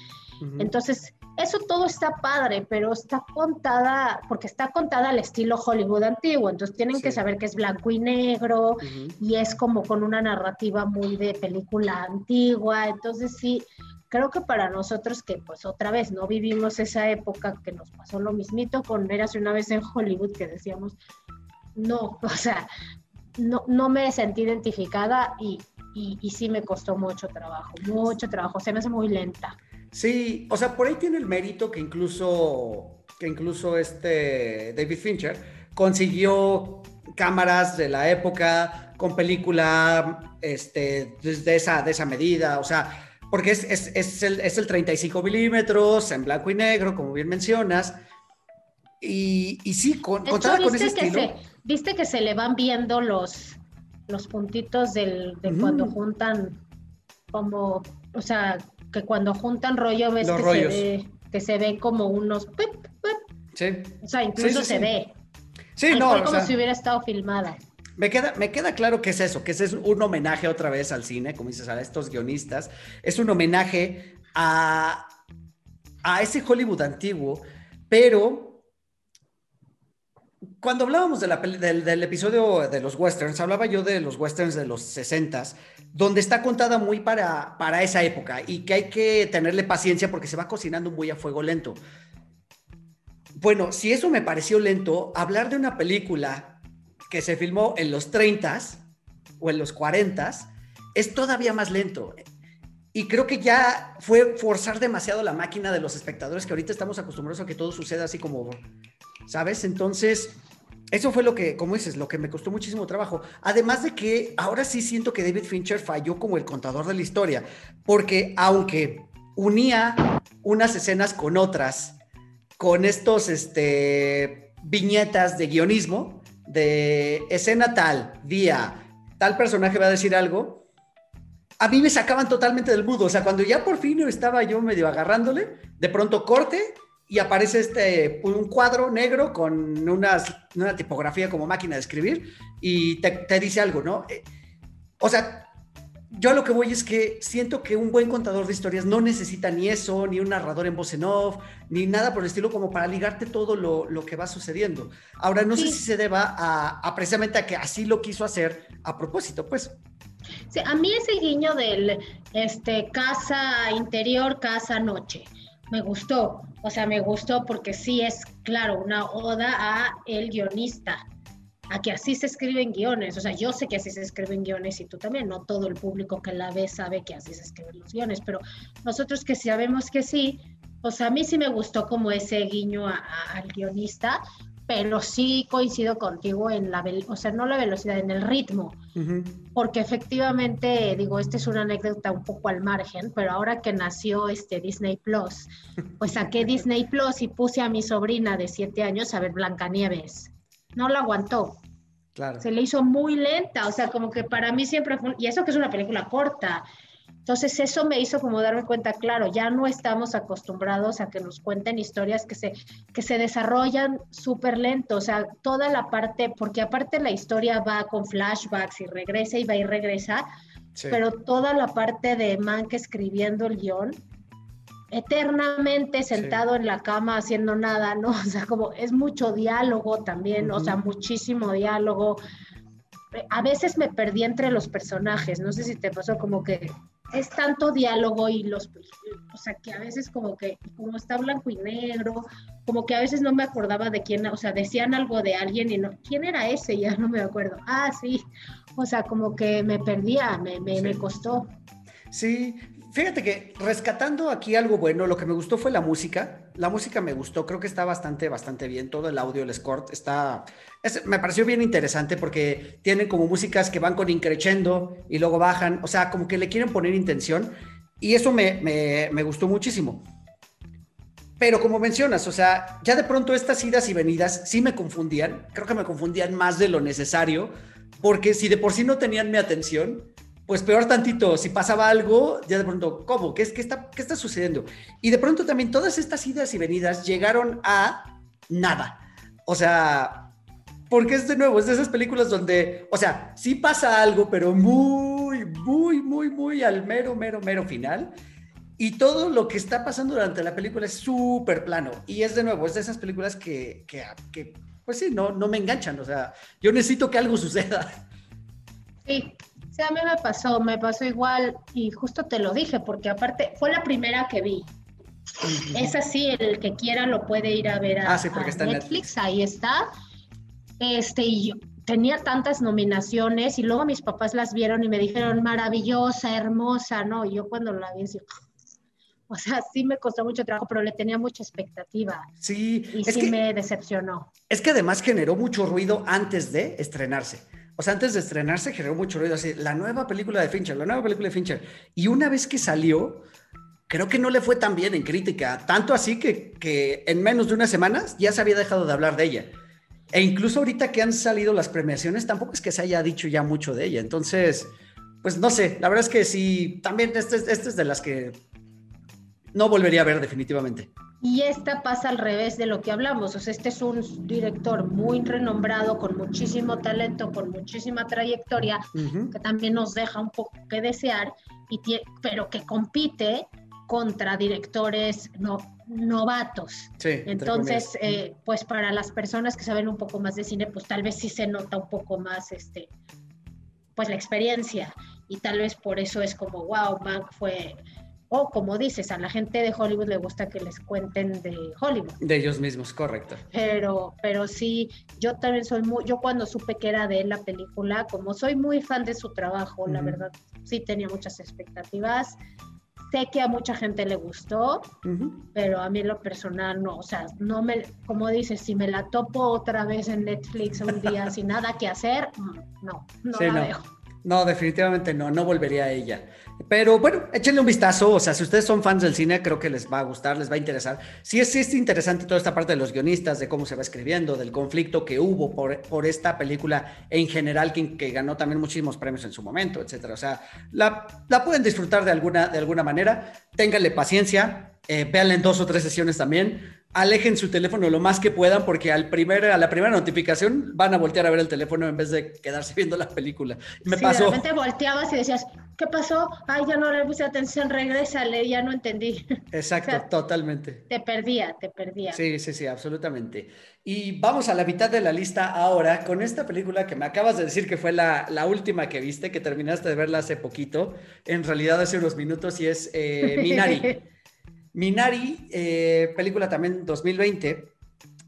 [SPEAKER 2] Entonces, eso todo está padre, pero está contada, porque está contada al estilo Hollywood antiguo, entonces tienen que saber que es blanco y negro y es como con una narrativa muy de película antigua, entonces sí, creo que para nosotros que pues otra vez no vivimos esa época que nos pasó lo mismito con ver hace una vez en Hollywood que decíamos, no, o sea, no, no me sentí identificada y, y, sí me costó mucho trabajo, mucho trabajo, se me hace muy lenta.
[SPEAKER 1] Sí, o sea, por ahí tiene el mérito que incluso que incluso este David Fincher consiguió cámaras de la época con película este, de, esa, de esa medida, o sea, porque es, es, es, el, es el 35 milímetros en blanco y negro, como bien mencionas. Y, y sí, con,
[SPEAKER 2] con ese estilo. Viste que se le van viendo los, los puntitos del, de cuando juntan, como, o sea, que cuando juntan rollo ves que se, ve, que se ve como unos... Pip,
[SPEAKER 1] Sí.
[SPEAKER 2] O sea, incluso se ve.
[SPEAKER 1] Sí, no.
[SPEAKER 2] como si hubiera estado filmada.
[SPEAKER 1] Me queda, me queda claro que es eso, que ese es un homenaje otra vez al cine, como dices, a estos guionistas. Es un homenaje a, a ese Hollywood antiguo, pero cuando hablábamos de la, del, del, episodio de los westerns, hablaba yo de los westerns de los 60 donde está contada muy para, para esa época y que hay que tenerle paciencia porque se va cocinando muy a fuego lento. Bueno, si eso me pareció lento, hablar de una película que se filmó en los 30s o en los 40s es todavía más lento. Y creo que ya fue forzar demasiado la máquina de los espectadores que ahorita estamos acostumbrados a que todo suceda así como, ¿sabes? Entonces, eso fue lo que, como dices, lo que me costó muchísimo trabajo. Además de que ahora sí siento que David Fincher falló como el contador de la historia, porque aunque unía unas escenas con otras, con estos este, viñetas de guionismo, de escena tal, día, tal personaje va a decir algo, a mí me sacaban totalmente del mudo. O sea, cuando ya por fin estaba yo medio agarrándole, de pronto corte y aparece este, un cuadro negro con unas, una tipografía como máquina de escribir y te, te dice algo, ¿no? Eh, o sea, yo a lo que voy es que siento que un buen contador de historias no necesita ni eso, ni un narrador en voz en off, ni nada por el estilo como para ligarte todo lo, lo que va sucediendo. Ahora, no sé si se deba a, precisamente a que así lo quiso hacer a propósito, pues.
[SPEAKER 2] Sí, a mí ese guiño del este, casa interior, casa noche, me gustó. O sea, me gustó porque sí es, claro, una oda a el guionista a que así se escriben guiones. O sea, yo sé que así se escriben guiones y tú también, no todo el público que la ve sabe que así se escriben los guiones, pero nosotros que sabemos que sí, pues a mí sí me gustó como ese guiño al guionista, pero sí coincido contigo en la, o sea, no la velocidad, en el ritmo, porque efectivamente, digo, esta es una anécdota un poco al margen, pero ahora que nació este Disney Plus, pues saqué Disney Plus y puse a mi sobrina de siete años a ver Blancanieves no lo aguantó. Claro. Se le hizo muy lenta, o sea, como que para mí siempre fue, y eso que es una película corta. Entonces eso me hizo como darme cuenta, claro, ya no estamos acostumbrados a que nos cuenten historias que se, que se desarrollan súper lento, o sea, toda la parte, porque aparte la historia va con flashbacks y regresa y va y regresa, pero toda la parte de Mank escribiendo el guion, eternamente sentado en la cama haciendo nada, ¿no? O sea, como es mucho diálogo también, o sea, muchísimo diálogo. A veces me perdí entre los personajes, no sé si te pasó como que es tanto diálogo y los, o sea, que a veces como que, como está blanco y negro, como que a veces no me acordaba de quién, o sea, decían algo de alguien y no, ¿quién era ese? Ya no me acuerdo. Ah, sí, o sea, como que me perdía, me, me, me costó.
[SPEAKER 1] Sí, Fíjate que rescatando aquí algo bueno, lo que me gustó fue la música. La música me gustó, creo que está bastante, bastante bien. Todo el audio, el score está. me pareció bien interesante porque tienen como músicas que van con increchendo y luego bajan. O sea, como que le quieren poner intención y eso me, me, me gustó muchísimo. Pero como mencionas, o sea, ya de pronto estas idas y venidas sí me confundían. Creo que me confundían más de lo necesario porque si de por sí no tenían mi atención pues peor tantito, si pasaba algo, ya de pronto, ¿cómo? ¿Qué, qué, está, ¿Qué está sucediendo? Y de pronto también todas estas idas y venidas llegaron a nada. O sea, porque es de nuevo, es de esas películas donde, o sea, sí pasa algo, pero muy, muy, muy, muy al mero, mero, mero final. Y todo lo que está pasando durante la película es súper plano. Y es de nuevo, es de esas películas que, que, que pues sí, no, no me enganchan. O sea, yo necesito que algo suceda.
[SPEAKER 2] Sí, Sí, a mí me pasó, me pasó igual y justo te lo dije, porque aparte fue la primera que vi. Es así, el que quiera lo puede ir a ver a, ah, Netflix, ahí está. Este, y yo tenía tantas nominaciones y luego mis papás las vieron y me dijeron maravillosa, hermosa, ¿no? Y yo cuando la vi, así, O sea, sí me costó mucho trabajo, pero le tenía mucha expectativa.
[SPEAKER 1] Sí.
[SPEAKER 2] Y sí me decepcionó.
[SPEAKER 1] Es que además generó mucho ruido antes de estrenarse. O sea, antes de estrenarse generó mucho ruido, así, la nueva película de Fincher, la nueva película de Fincher. Y una vez que salió, creo que no le fue tan bien en crítica, tanto así que, que en menos de unas semanas ya se había dejado de hablar de ella. E incluso ahorita que han salido las premiaciones, tampoco es que se haya dicho ya mucho de ella. Entonces, pues no sé, la verdad es que sí, también este, este es de las que no volvería a ver definitivamente.
[SPEAKER 2] Y esta pasa al revés de lo que hablamos. O sea, este es un director muy renombrado, con muchísimo talento, con muchísima trayectoria, que también nos deja un poco que desear, y pero que compite contra directores no, novatos.
[SPEAKER 1] Sí,
[SPEAKER 2] Entonces, eh, pues para las personas que saben un poco más de cine, pues tal vez sí se nota un poco más este, pues la experiencia. Y tal vez por eso es como, wow, Mank fue o como dices, a la gente de Hollywood le gusta que les cuenten de Hollywood.
[SPEAKER 1] De ellos mismos, correcto.
[SPEAKER 2] Pero, pero sí, yo también soy muy, yo cuando supe que era de él la película, como soy muy fan de su trabajo, la verdad, sí tenía muchas expectativas. Sé que a mucha gente le gustó, pero a mí lo personal no, o sea, no me, como dices, si me la topo otra vez en Netflix un día sin nada que hacer, mm, no, no la veo.
[SPEAKER 1] No, definitivamente no, no volvería a ella. Pero bueno, échenle un vistazo. O sea, si ustedes son fans del cine, creo que les va a gustar, les va a interesar. Sí sí es interesante toda esta parte de los guionistas, de cómo se va escribiendo, del conflicto que hubo por, por esta película en general, que, que, ganó también muchísimos premios en su momento, etcétera. O sea, la, la pueden disfrutar de alguna, de alguna manera. Ténganle paciencia, eh, en dos o tres sesiones también alejen su teléfono lo más que puedan porque al primer, a la primera notificación van a voltear a ver el teléfono en vez de quedarse viendo la película.
[SPEAKER 2] Me sí, pasó. De repente volteabas y decías, ¿qué pasó? Ay, ya no le puse atención, regrésale, ya no entendí.
[SPEAKER 1] Exacto, totalmente.
[SPEAKER 2] Te perdía, te perdía.
[SPEAKER 1] Sí, sí, sí, absolutamente. Y vamos a la mitad de la lista ahora con esta película que me acabas de decir que fue la, la última que viste, que terminaste de verla hace poquito, en realidad hace unos minutos, y es eh, Minari. Minari, eh, película también 2020,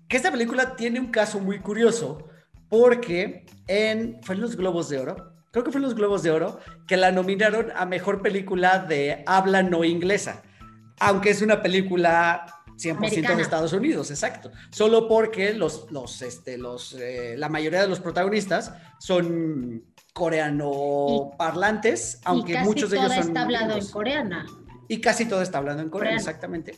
[SPEAKER 1] que esta película tiene un caso muy curioso porque en, fue en los Globos de Oro, creo que fue en los Globos de Oro, que la nominaron a Mejor Película de Habla No Inglesa, aunque es una película 100% de Estados Unidos, exacto. Solo porque los, los, este, los, eh, la mayoría de los protagonistas son coreano parlantes, aunque muchos de ellos son.
[SPEAKER 2] está hablado en coreana.
[SPEAKER 1] Y casi todo está hablando en coreano, exactamente.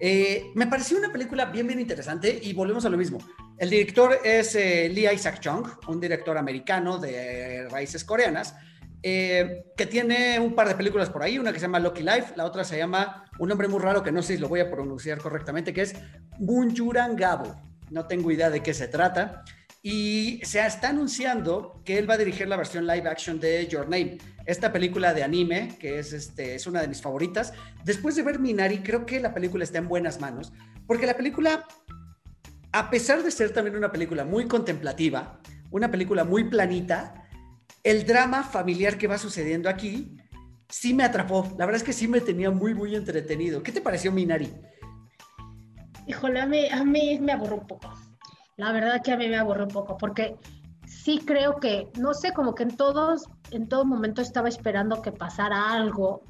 [SPEAKER 1] Eh, me pareció una película bien, bien interesante y volvemos a lo mismo. El director es eh, Lee Isaac Chung, un director americano de raíces coreanas, eh, que tiene un par de películas por ahí, una que se llama Lucky Life, la otra se llama, un nombre muy raro que no sé si lo voy a pronunciar correctamente, que es Bunjuran Gabo. No tengo idea de qué se trata. Y se está anunciando que él va a dirigir la versión live action de Your Name, esta película de anime, que es, este, es una de mis favoritas. Después de ver Minari, creo que la película está en buenas manos, porque la película, a pesar de ser también una película muy contemplativa, una película muy planita, el drama familiar que va sucediendo aquí sí me atrapó. La verdad es que sí me tenía muy, muy entretenido. ¿Qué te pareció Minari?
[SPEAKER 2] Híjole, a mí, a mí me aburrió un poco. La verdad que a mí me aburre un poco, porque sí creo que, no sé, como que en todos, en todo momento estaba esperando que pasara algo.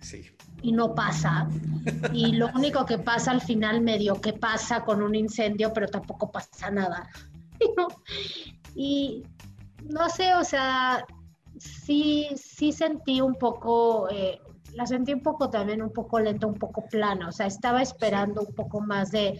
[SPEAKER 1] Sí.
[SPEAKER 2] Y no pasa. Y lo único que pasa al final medio que pasa con un incendio, pero tampoco pasa nada. y no sé, o sea, sí, sí sentí un poco, eh, la sentí un poco también, un poco lenta, un poco plana. O sea, estaba esperando un poco más de,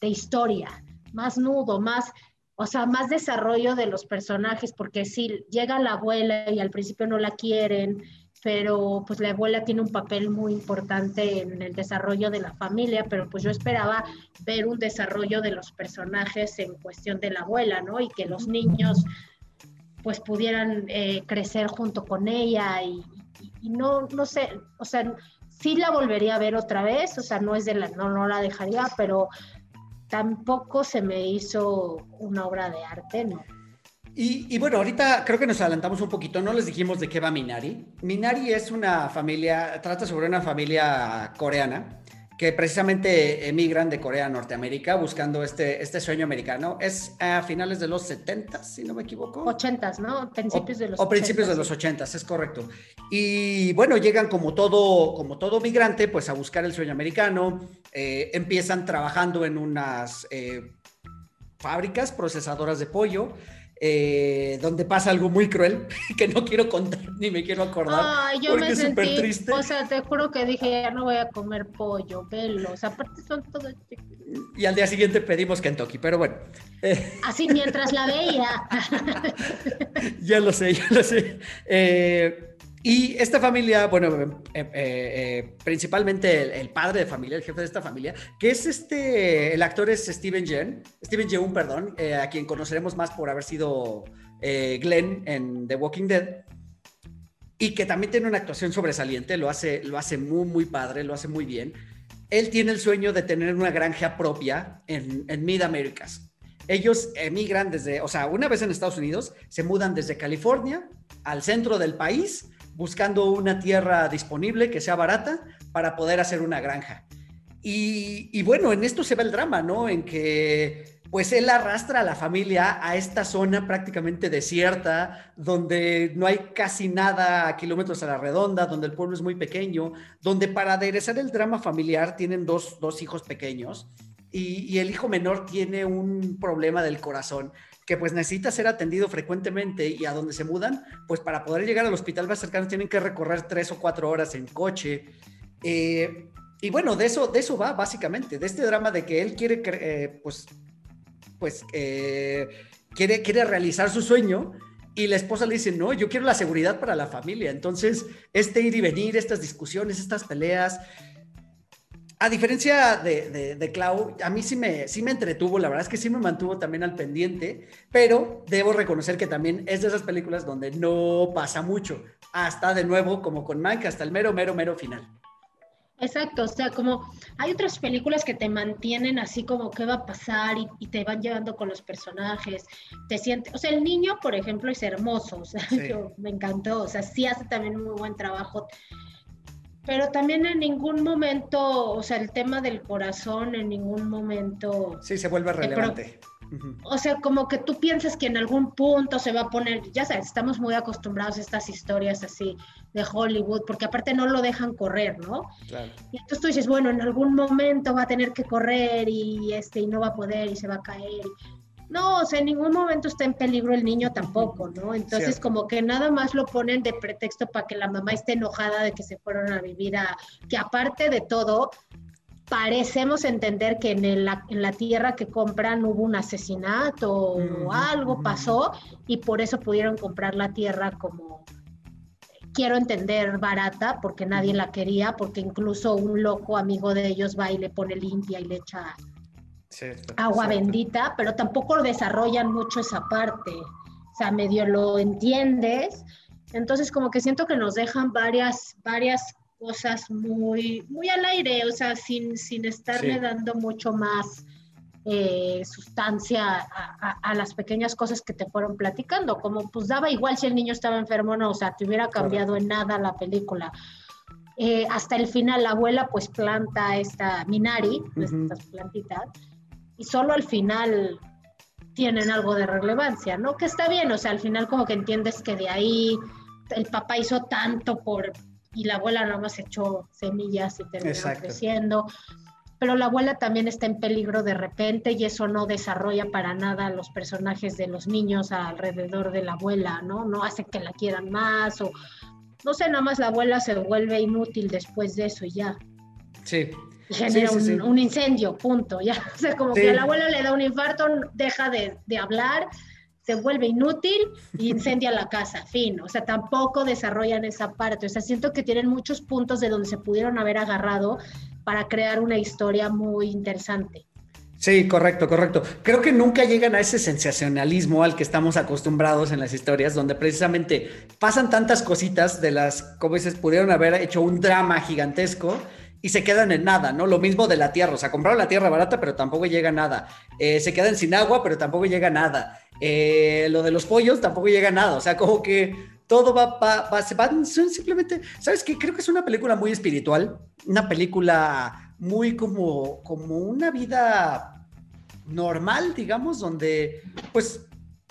[SPEAKER 2] de historia más nudo, más, o sea, más desarrollo de los personajes, porque si llega la abuela y al principio no la quieren, pero pues la abuela tiene un papel muy importante en el desarrollo de la familia, pero pues yo esperaba ver un desarrollo de los personajes en cuestión de la abuela, ¿no? Y que los niños pues pudieran eh, crecer junto con ella y, no, no sé, o sea, sí la volvería a ver otra vez, o sea, no es de la, no, no la dejaría, pero tampoco se me hizo una obra de arte, ¿no?
[SPEAKER 1] Y, bueno, ahorita creo que nos adelantamos un poquito, no les dijimos de qué va Minari. Minari es una familia, trata sobre una familia coreana que precisamente emigran de Corea a Norteamérica buscando este, este sueño americano. Es a finales de los 70, si no me equivoco.
[SPEAKER 2] 80, ¿no? Principios
[SPEAKER 1] o,
[SPEAKER 2] de los
[SPEAKER 1] O principios de los 80, es correcto. Y bueno, llegan como todo, como todo migrante, pues a buscar el sueño americano. Eh, empiezan trabajando en unas eh, fábricas procesadoras de pollo. Eh, donde pasa algo muy cruel que no quiero contar ni me quiero acordar.
[SPEAKER 2] Ay, yo me sentí, triste. O sea, te juro que dije, ya no voy a comer pollo, velos. Aparte son todos
[SPEAKER 1] Y al día siguiente pedimos Kentucky, pero bueno.
[SPEAKER 2] Así mientras la veía.
[SPEAKER 1] ya lo sé, ya lo sé. Eh, y esta familia, bueno, eh, eh, eh, principalmente el, padre de familia, el jefe de esta familia, que es este, el actor es Steven Yeun, Steven Yeun, perdón, a quien conoceremos más por haber sido Glenn en The Walking Dead, y que también tiene una actuación sobresaliente, lo hace, lo hace muy, muy padre, lo hace muy bien. Él tiene el sueño de tener una granja propia en, en Mid Americas. Ellos emigran desde, o sea, una vez en Estados Unidos, se mudan desde California al centro del país buscando una tierra disponible que sea barata para poder hacer una granja. Y, bueno, en esto se ve el drama, ¿no? En que pues él arrastra a la familia a esta zona prácticamente desierta, donde no hay casi nada a kilómetros a la redonda, donde el pueblo es muy pequeño, donde para aderezar el drama familiar tienen dos, hijos pequeños y, el hijo menor tiene un problema del corazón que pues necesita ser atendido frecuentemente y a donde se mudan, pues para poder llegar al hospital más cercano tienen que recorrer tres o cuatro horas en coche. Eh, y bueno, de eso, de eso va básicamente, de este drama de que él quiere, eh, pues, pues, eh, quiere, quiere realizar su sueño y la esposa le dice, no, yo quiero la seguridad para la familia. Entonces, este ir y venir, estas discusiones, estas peleas, a diferencia de, de, Clau, a mí sí me, sí me entretuvo, la verdad es que sí me mantuvo también al pendiente, pero debo reconocer que también es de esas películas donde no pasa mucho, hasta de nuevo, como con Mike, hasta el mero, mero, mero final.
[SPEAKER 2] Exacto, o sea, como hay otras películas que te mantienen así como qué va a pasar y, te van llevando con los personajes, te sientes, o sea, el niño, por ejemplo, es hermoso, o sea, yo, me encantó, o sea, sí hace también un muy buen trabajo pero también en ningún momento, o sea, el tema del corazón en ningún momento...
[SPEAKER 1] Sí, se vuelve relevante.
[SPEAKER 2] O sea, como que tú piensas que en algún punto se va a poner, ya sabes, estamos muy acostumbrados a estas historias así de Hollywood, porque aparte no lo dejan correr, ¿no? Claro. Y entonces tú dices, bueno, en algún momento va a tener que correr y este y no va a poder y se va a caer. No, o sea, en ningún momento está en peligro el niño tampoco, ¿no? Entonces, como que nada más lo ponen de pretexto para que la mamá esté enojada de que se fueron a vivir a. que aparte de todo, parecemos entender que en, la, en la tierra que compran hubo un asesinato o algo pasó y por eso pudieron comprar la tierra como quiero entender barata porque nadie la quería porque incluso un loco amigo de ellos va y le pone limpia y le echa agua bendita, pero tampoco desarrollan mucho esa parte. O sea, medio lo entiendes. Entonces, como que siento que nos dejan varias, varias cosas muy, muy al aire, o sea, sin, sin estarle dando mucho más eh, sustancia a, las pequeñas cosas que te fueron platicando, como pues daba igual si el niño estaba enfermo o no, o sea, te hubiera cambiado en nada la película. Eh, hasta el final la abuela pues planta esta minari, estas plantitas, y solo al final tienen algo de relevancia, ¿no? Que está bien, o sea, al final como que entiendes que de ahí el papá hizo tanto por y la abuela nada más echó semillas y terminó creciendo. Pero la abuela también está en peligro de repente y eso no desarrolla para nada los personajes de los niños alrededor de la abuela, ¿no? No hace que la quieran más o no sé, nada más la abuela se vuelve inútil después de eso y ya.
[SPEAKER 1] Sí,
[SPEAKER 2] genera un, incendio, punto. Ya, o sea, como que a la abuela le da un infarto, deja de, de, hablar, se vuelve inútil y incendia la casa, fin. O sea, tampoco desarrollan esa parte. O sea, siento que tienen muchos puntos de donde se pudieron haber agarrado para crear una historia muy interesante.
[SPEAKER 1] Sí, correcto, correcto. Creo que nunca llegan a ese sensacionalismo al que estamos acostumbrados en las historias, donde precisamente pasan tantas cositas de las, como dices, pudieron haber hecho un drama gigantesco y se quedan en nada, ¿no? Lo mismo de la tierra, o sea, compraron la tierra barata, pero tampoco llega nada. Eh, se quedan sin agua, pero tampoco llega nada. Eh, lo de los pollos tampoco llega nada, o sea, como que todo va, va, se van, simplemente, ¿sabes qué? Creo que es una película muy espiritual, una película muy como, como una vida normal, digamos, donde pues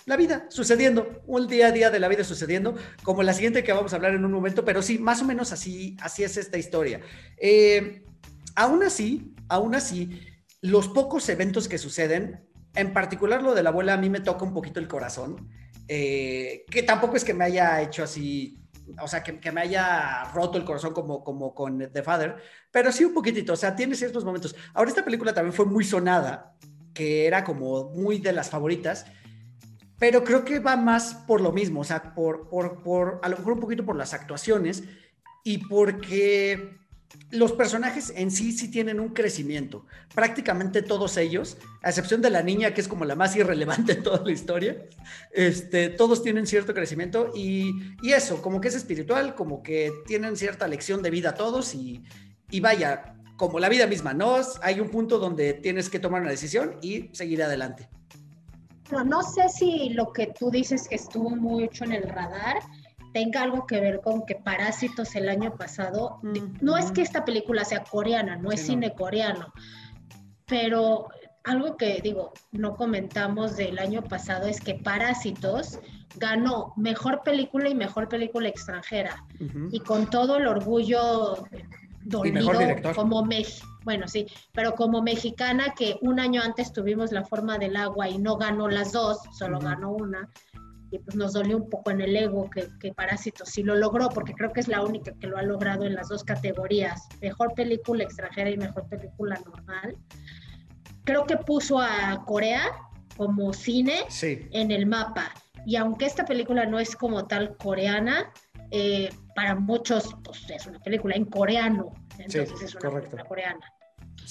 [SPEAKER 1] la vida sucediendo, un día a día de la vida sucediendo, como la siguiente que vamos a hablar en un momento, pero sí, más o menos así, así es esta historia. Eh, aún así, aún así, los pocos eventos que suceden, en particular lo de la abuela, a mí me toca un poquito el corazón, eh, que tampoco es que me haya hecho así o sea, que, me haya roto el corazón como, como con The Father, pero sí un poquitito, o sea, tiene ciertos momentos. Ahora, esta película también fue muy sonada, que era como muy de las favoritas, pero creo que va más por lo mismo, o sea, por, por, por, a lo mejor un poquito por las actuaciones y porque los personajes en sí sí tienen un crecimiento. Prácticamente todos ellos, a excepción de la niña, que es como la más irrelevante de toda la historia, este, todos tienen cierto crecimiento y, y eso, como que es espiritual, como que tienen cierta lección de vida todos y, y vaya, como la vida misma, ¿no? Hay un punto donde tienes que tomar una decisión y seguir adelante.
[SPEAKER 2] No, no sé si lo que tú dices que estuvo mucho en el radar tenga algo que ver con que Parásitos el año pasado, no es que esta película sea coreana, no es cine coreano, pero algo que digo, no comentamos del año pasado es que Parásitos ganó mejor película y mejor película extranjera. Y con todo el orgullo dolido como México bueno, sí, pero como mexicana que un año antes tuvimos la forma del agua y no ganó las dos, solo ganó una, y pues nos dolió un poco en el ego que, que Parásito sí lo logró, porque creo que es la única que lo ha logrado en las dos categorías, mejor película extranjera y mejor película normal. Creo que puso a Corea como cine en el mapa. Y aunque esta película no es como tal coreana, eh, para muchos pues, es una película en coreano, entonces es una película coreana.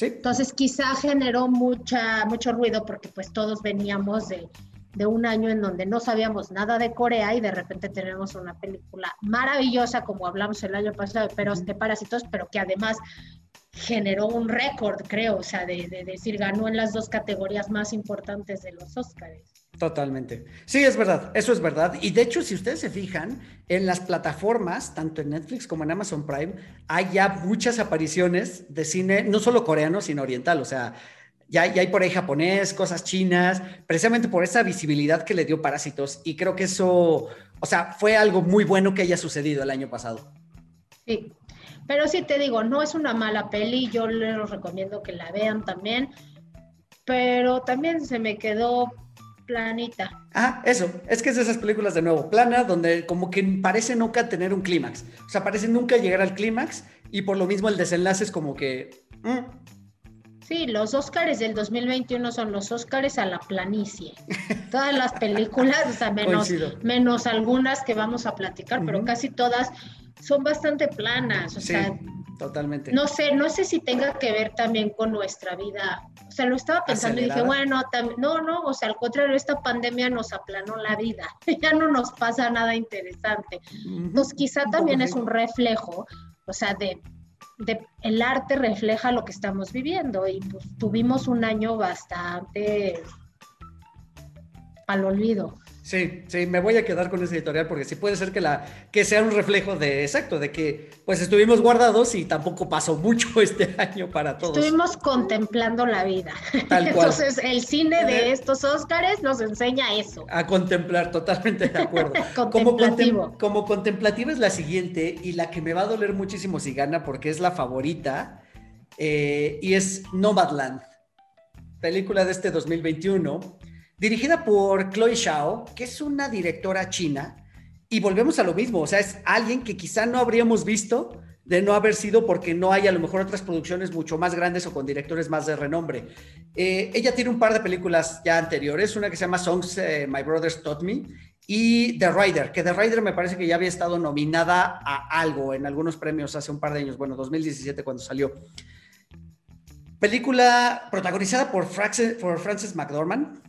[SPEAKER 2] Entonces quizá generó mucha, mucho ruido porque pues todos veníamos de, de, un año en donde no sabíamos nada de Corea y de repente tenemos una película maravillosa como hablamos el año pasado de, Peros, de Parásitos, pero que además generó un récord, creo, o sea, de, de, decir, ganó en las dos categorías más importantes de los Oscars.
[SPEAKER 1] Totalmente. Sí, es verdad, eso es verdad. Y de hecho, si ustedes se fijan, en las plataformas, tanto en Netflix como en Amazon Prime, hay ya muchas apariciones de cine, no solo coreano, sino oriental. O sea, ya, ya hay por ahí japonés, cosas chinas, precisamente por esa visibilidad que le dio Parásitos. Y creo que eso, o sea, fue algo muy bueno que haya sucedido el año pasado.
[SPEAKER 2] Sí, pero sí te digo, no es una mala peli, yo les recomiendo que la vean también, pero también se me quedó planita.
[SPEAKER 1] Ah, eso, es que es de esas películas de nuevo, plana, donde como que parece nunca tener un clímax, o sea, parece nunca llegar al clímax y por lo mismo el desenlace es como que... Mm.
[SPEAKER 2] Sí, los Óscares del 2021 son los Óscares a la planicie. Todas las películas, o sea, menos, menos algunas que vamos a platicar, pero casi todas son bastante planas, o sea,
[SPEAKER 1] totalmente.
[SPEAKER 2] No sé, no sé si tenga que ver también con nuestra vida. O sea, lo estaba pensando y dije, bueno, no, no, o sea, al contrario, esta pandemia nos aplanó la vida, ya no nos pasa nada interesante. Entonces, quizá también es un reflejo, o sea, de, de, el arte refleja lo que estamos viviendo y pues tuvimos un año bastante al olvido.
[SPEAKER 1] Sí, sí, me voy a quedar con ese editorial porque sí puede ser que, la, que sea un reflejo de exacto, de que pues estuvimos guardados y tampoco pasó mucho este año para todos.
[SPEAKER 2] Estuvimos contemplando la vida. Tal cual. Entonces, el cine de estos Óscares nos enseña eso.
[SPEAKER 1] A contemplar, totalmente de acuerdo. como, como contemplativa es la siguiente y la que me va a doler muchísimo si gana porque es la favorita eh, y es Nomadland, película de este 2021 dirigida por Chloe Shao, que es una directora china, y volvemos a lo mismo, o sea, es alguien que quizá no habríamos visto de no haber sido porque no hay a lo mejor otras producciones mucho más grandes o con directores más de renombre. Eh, ella tiene un par de películas ya anteriores, una que se llama Songs eh, My Brothers Taught Me y The Rider, que The Rider me parece que ya había estado nominada a algo en algunos premios hace un par de años, bueno, 2017 cuando salió. Película protagonizada por Frances, McDormand,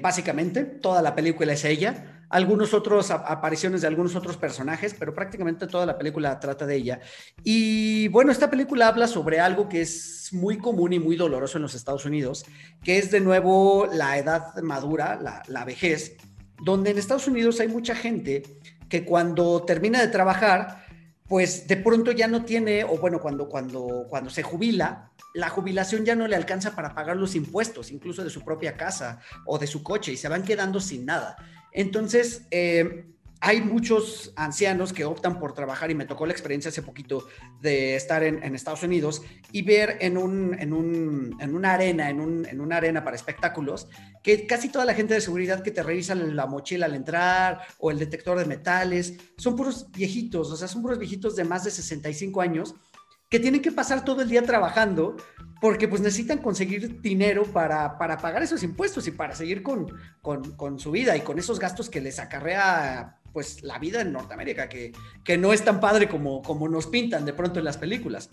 [SPEAKER 1] básicamente, toda la película es ella. Algunos otros apariciones de algunos otros personajes, pero prácticamente toda la película trata de ella. Y bueno, esta película habla sobre algo que es muy común y muy doloroso en los Estados Unidos, que es de nuevo la edad madura, la, la vejez, donde en Estados Unidos hay mucha gente que cuando termina de trabajar, pues de pronto ya no tiene, o bueno, cuando, cuando, cuando se jubila, la jubilación ya no le alcanza para pagar los impuestos, incluso de su propia casa o de su coche, y se van quedando sin nada. Entonces, eh, hay muchos ancianos que optan por trabajar y me tocó la experiencia hace poquito de estar en, Estados Unidos y ver en, un, en, un, en una arena, en, un, en, una arena para espectáculos, que casi toda la gente de seguridad que te revisa la mochila al entrar o el detector de metales, son puros viejitos, o sea, son puros viejitos de más de 65 años que tienen que pasar todo el día trabajando porque pues necesitan conseguir dinero para, para pagar esos impuestos y para seguir con, con, con, su vida y con esos gastos que les acarrea pues la vida en Norteamérica, que, que no es tan padre como, como nos pintan de pronto en las películas.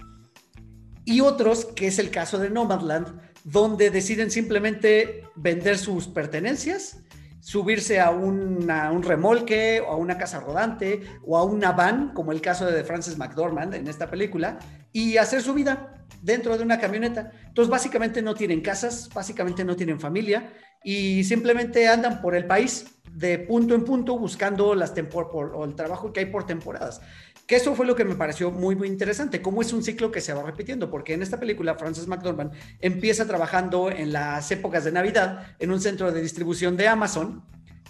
[SPEAKER 1] Y otros, que es el caso de Nomadland, donde deciden simplemente vender sus pertenencias, subirse a, un remolque o a una casa rodante o a una van, como el caso de Frances McDormand en esta película, y hacer su vida dentro de una camioneta. Entonces, básicamente no tienen casas, básicamente no tienen familia y simplemente andan por el país de punto en punto buscando las o el trabajo que hay por temporadas. Que eso fue lo que me pareció muy, muy interesante, cómo es un ciclo que se va repitiendo, porque en esta película Frances McDormand empieza trabajando en las épocas de Navidad en un centro de distribución de Amazon,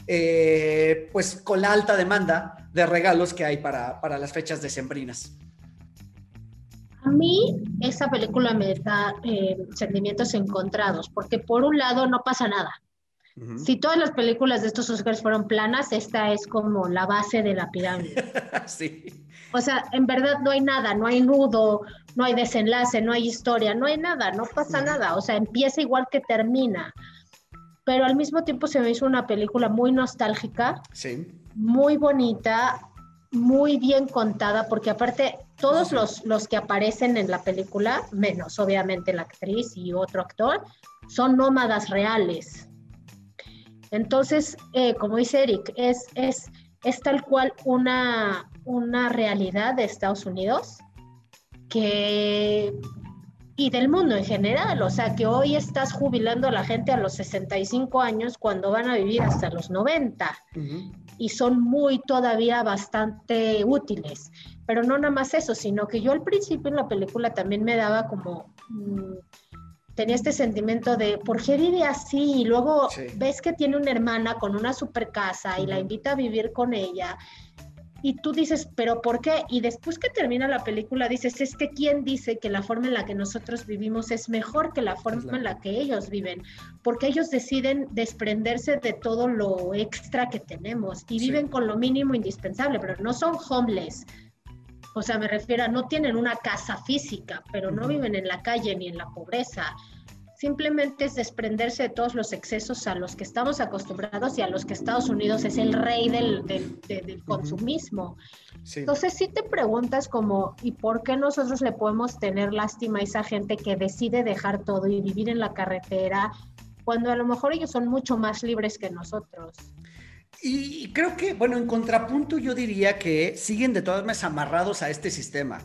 [SPEAKER 1] eh, pues con la alta demanda de regalos que hay para, para las fechas decembrinas.
[SPEAKER 2] A mí esa película me da eh, sentimientos encontrados, porque por un lado no pasa nada. Si todas las películas de estos Oscars fueron planas, esta es como la base de la pirámide.
[SPEAKER 1] sí.
[SPEAKER 2] O sea, en verdad no hay nada, no hay nudo, no hay desenlace, no hay historia, no hay nada, no pasa nada. O sea, empieza igual que termina. Pero al mismo tiempo se me hizo una película muy nostálgica,
[SPEAKER 1] sí.
[SPEAKER 2] muy bonita, muy bien contada, porque aparte todos los, los que aparecen en la película, menos obviamente la actriz y otro actor, son nómadas reales. Entonces, eh, como dice Eric, es, es, es tal cual una, una realidad de Estados Unidos que y del mundo en general, o sea que hoy estás jubilando a la gente a los 65 años cuando van a vivir hasta los 90 y son muy todavía bastante útiles. Pero no nada más eso, sino que yo al principio en la película también me daba como... Mm, tenía este sentimiento de ¿por qué vive así? Y luego ves que tiene una hermana con una super casa y la invita a vivir con ella. Y tú dices, ¿pero por qué? Y después que termina la película dices, es que ¿quién dice que la forma en la que nosotros vivimos es mejor que la forma en la que ellos viven? Porque ellos deciden desprenderse de todo lo extra que tenemos y viven con lo mínimo indispensable, pero no son homeless. O sea, me refiero a no tienen una casa física, pero no viven en la calle ni en la pobreza simplemente es desprenderse de todos los excesos a los que estamos acostumbrados y a los que Estados Unidos es el rey del, del, consumismo. Entonces, si te preguntas como, ¿y por qué nosotros le podemos tener lástima a esa gente que decide dejar todo y vivir en la carretera cuando a lo mejor ellos son mucho más libres que nosotros?
[SPEAKER 1] Y creo que, bueno, en contrapunto yo diría que siguen de todas maneras amarrados a este sistema,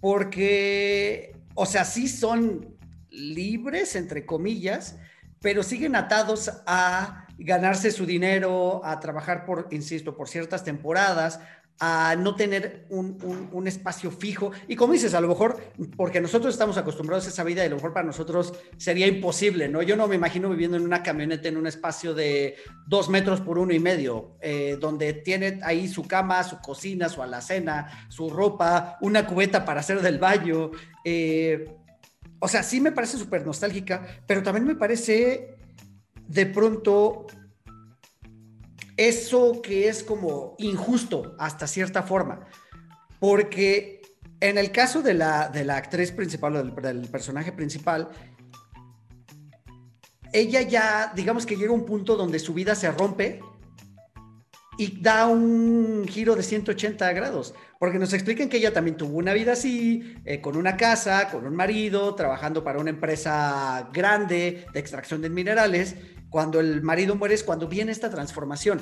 [SPEAKER 1] porque, o sea, sí son libres, entre comillas, pero siguen atados a ganarse su dinero, a trabajar por, insisto, por ciertas temporadas, a no tener un, espacio fijo. Y como dices, a lo mejor, porque nosotros estamos acostumbrados a esa vida y a lo mejor para nosotros sería imposible, ¿no? Yo no me imagino viviendo en una camioneta en un espacio de dos metros por uno y medio, eh, donde tiene ahí su cama, su cocina, su alacena, su ropa, una cubeta para hacer del baño. Eh, o sea, sí me parece súper nostálgica, pero también me parece de pronto eso que es como injusto hasta cierta forma, porque en el caso de la, de la actriz principal o del, personaje principal, ella ya, digamos que llega a un punto donde su vida se rompe y da un giro de 180 grados, porque nos explican que ella también tuvo una vida así, eh, con una casa, con un marido, trabajando para una empresa grande de extracción de minerales. Cuando el marido muere es cuando viene esta transformación.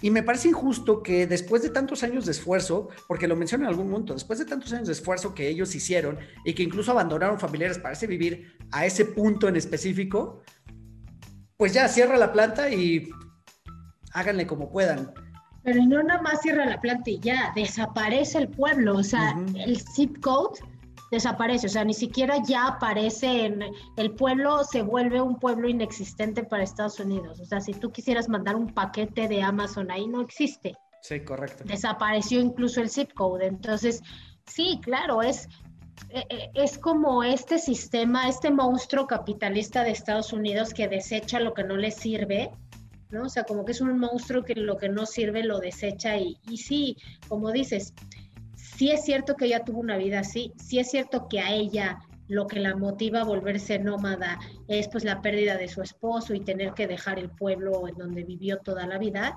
[SPEAKER 1] Y me parece injusto que después de tantos años de esfuerzo, porque lo menciono en algún momento, después de tantos años de esfuerzo que ellos hicieron y que incluso abandonaron familiares para ese vivir a ese punto en específico, pues ya cierra la planta y háganle como puedan.
[SPEAKER 2] Pero no nada más cierra la planta y ya, desaparece el pueblo. O sea, el zip code desaparece, o sea, ni siquiera ya aparece en el pueblo, se vuelve un pueblo inexistente para Estados Unidos. O sea, si tú quisieras mandar un paquete de Amazon ahí, no existe.
[SPEAKER 1] Sí, correcto.
[SPEAKER 2] Desapareció incluso el zip code. Entonces, sí, claro, es, e, e, es como este sistema, este monstruo capitalista de Estados Unidos que desecha lo que no le sirve. ¿No? O sea, como que es un monstruo que lo que no sirve lo desecha y, y sí, como dices, sí es cierto que ella tuvo una vida así, sí es cierto que a ella lo que la motiva a volverse nómada es pues la pérdida de su esposo y tener que dejar el pueblo en donde vivió toda la vida,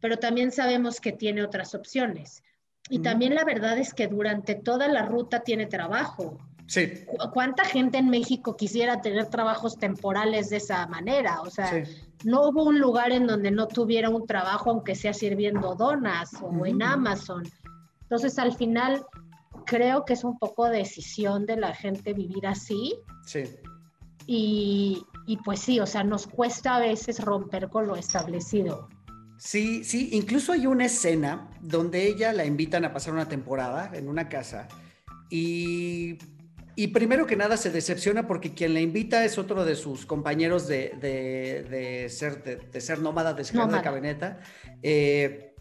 [SPEAKER 2] pero también sabemos que tiene otras opciones. Y también la verdad es que durante toda la ruta tiene trabajo.
[SPEAKER 1] Sí.
[SPEAKER 2] ¿Cuánta gente en México quisiera tener trabajos temporales de esa manera? O sea, no hubo un lugar en donde no tuviera un trabajo, aunque sea sirviendo donas o en Amazon. Entonces, al final, creo que es un poco decisión de la gente vivir así.
[SPEAKER 1] Sí.
[SPEAKER 2] Y, y pues sí, o sea, nos cuesta a veces romper con lo establecido.
[SPEAKER 1] Sí, sí, incluso hay una escena donde ella la invitan a pasar una temporada en una casa y, y primero que nada se decepciona porque quien la invita es otro de sus compañeros de, de, de ser, de, ser nómada, de ser de camioneta. Eh,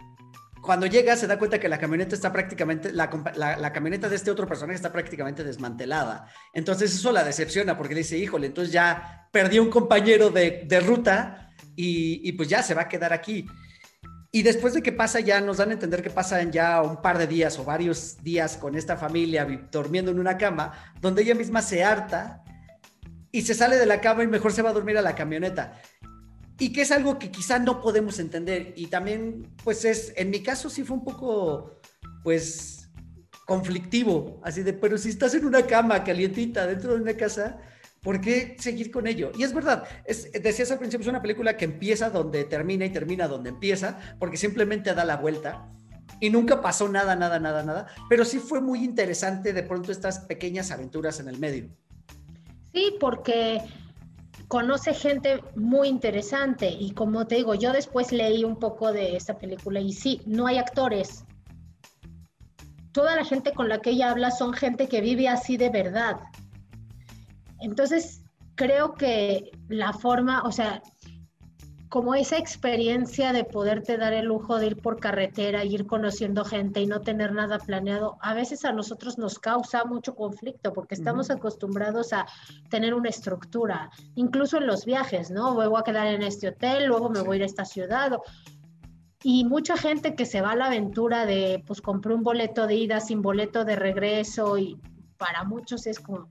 [SPEAKER 1] cuando llega se da cuenta que la camioneta está prácticamente, la, la, camioneta de este otro personaje está prácticamente desmantelada. Entonces eso la decepciona porque dice, híjole, entonces ya perdió un compañero de, de ruta y, y, pues ya se va a quedar aquí. Y después de que pasa ya, nos dan a entender que pasan ya un par de días o varios días con esta familia durmiendo en una cama, donde ella misma se harta y se sale de la cama y mejor se va a dormir a la camioneta. Y que es algo que quizá no podemos entender. Y también, pues es, en mi caso sí fue un poco, pues, conflictivo. Así de, pero si estás en una cama calientita dentro de una casa, ¿Por qué seguir con ello? Y es verdad, es, decías al principio, es una película que empieza donde termina y termina donde empieza, porque simplemente da la vuelta y nunca pasó nada, nada, nada, nada, pero sí fue muy interesante de pronto estas pequeñas aventuras en el medio.
[SPEAKER 2] Sí, porque conoce gente muy interesante y como te digo, yo después leí un poco de esta película y sí, no hay actores. Toda la gente con la que ella habla son gente que vive así de verdad. Entonces, creo que la forma, o sea, como esa experiencia de poderte dar el lujo de ir por carretera, ir conociendo gente y no tener nada planeado, a veces a nosotros nos causa mucho conflicto porque estamos acostumbrados a tener una estructura, incluso en los viajes, ¿no? Voy a quedar en este hotel, luego me voy a ir a esta ciudad. Y mucha gente que se va a la aventura de, pues compré un boleto de ida sin boleto de regreso y para muchos es como,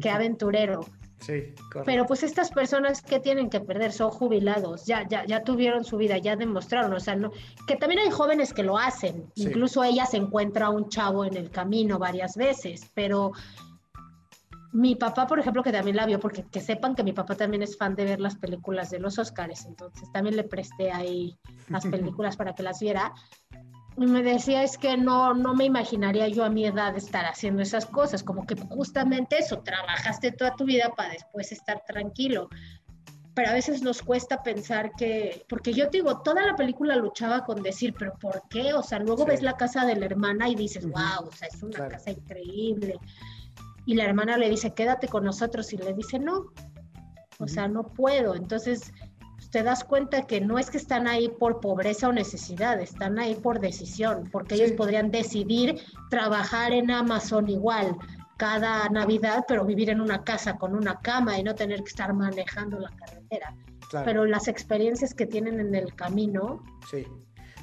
[SPEAKER 2] qué aventurero.
[SPEAKER 1] Sí,
[SPEAKER 2] Pero pues estas personas que tienen que perder son jubilados, ya, ya, ya tuvieron su vida, ya demostraron, o sea, no, que también hay jóvenes que lo hacen, incluso ella se encuentra un chavo en el camino varias veces, pero mi papá, por ejemplo, que también la vio, porque que sepan que mi papá también es fan de ver las películas de los Oscars, entonces también le presté ahí las películas para que las viera y me decía es que no, no me imaginaría yo a mi edad estar haciendo esas cosas, como que justamente eso, trabajaste toda tu vida para después estar tranquilo. Pero a veces nos cuesta pensar que, porque yo te digo, toda la película luchaba con decir, pero ¿por qué? O sea, luego ves la casa de la hermana y dices, wow, o sea, es una casa increíble. Y la hermana le dice, quédate con nosotros y le dice, no, o sea, no puedo. Entonces, te das cuenta que no es que están ahí por pobreza o necesidad, están ahí por decisión, porque ellos podrían decidir trabajar en Amazon igual cada Navidad, pero vivir en una casa con una cama y no tener que estar manejando la carretera. Pero las experiencias que tienen en el camino.
[SPEAKER 1] Sí.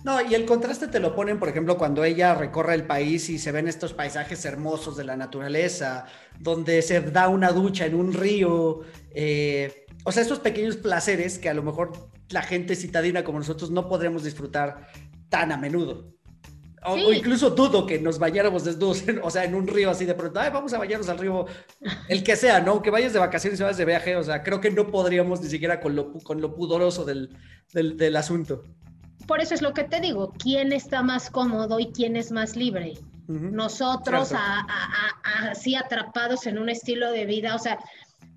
[SPEAKER 1] No, y el contraste te lo ponen, por ejemplo, cuando ella recorre el país y se ven estos paisajes hermosos de la naturaleza, donde se da una ducha en un río, eh, o sea, estos pequeños placeres que a lo mejor la gente citadina como nosotros no podremos disfrutar tan a menudo. O, incluso dudo que nos bañáramos desnudos, o sea, en un río así de pronto, Ay, vamos a bañarnos al río, el que sea, ¿no? Que vayas de vacaciones y vayas de viaje, o sea, creo que no podríamos ni siquiera con lo, con lo pudoroso del, del, asunto.
[SPEAKER 2] Por eso es lo que te digo, ¿quién está más cómodo y quién es más libre? Nosotros así atrapados en un estilo de vida, o sea,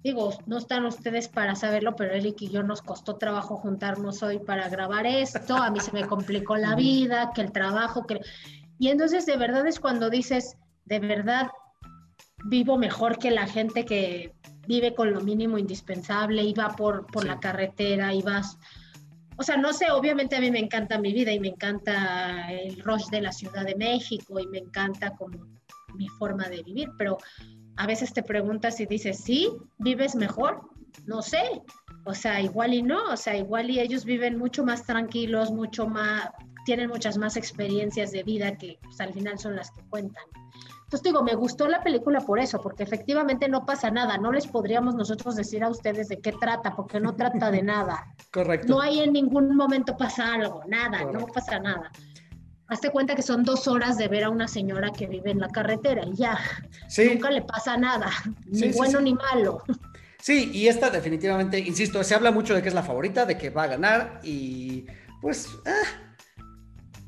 [SPEAKER 2] digo, no están ustedes para saberlo, pero Eric y yo nos costó trabajo juntarnos hoy para grabar esto, a mí se me complicó la vida, que el trabajo, que... Y entonces de verdad es cuando dices, de verdad, vivo mejor que la gente que vive con lo mínimo indispensable y va por, por la carretera y vas... O sea, no sé, obviamente a mí me encanta mi vida y me encanta el rush de la Ciudad de México y me encanta como mi forma de vivir, pero a veces te preguntas y dices, ¿sí? ¿Vives mejor? No sé. O sea, igual y no, o sea, igual y ellos viven mucho más tranquilos, mucho más, tienen muchas más experiencias de vida que pues, al final son las que cuentan. Entonces digo, me gustó la película por eso, porque efectivamente no pasa nada, no les podríamos nosotros decir a ustedes de qué trata, porque no trata de nada.
[SPEAKER 1] Correcto.
[SPEAKER 2] No hay en ningún momento pasa algo, nada, no pasa nada. Hazte cuenta que son dos horas de ver a una señora que vive en la carretera y ya. Nunca le pasa nada, ni bueno ni malo.
[SPEAKER 1] Sí, y esta definitivamente, insisto, se habla mucho de que es la favorita, de que va a ganar y pues... Ah,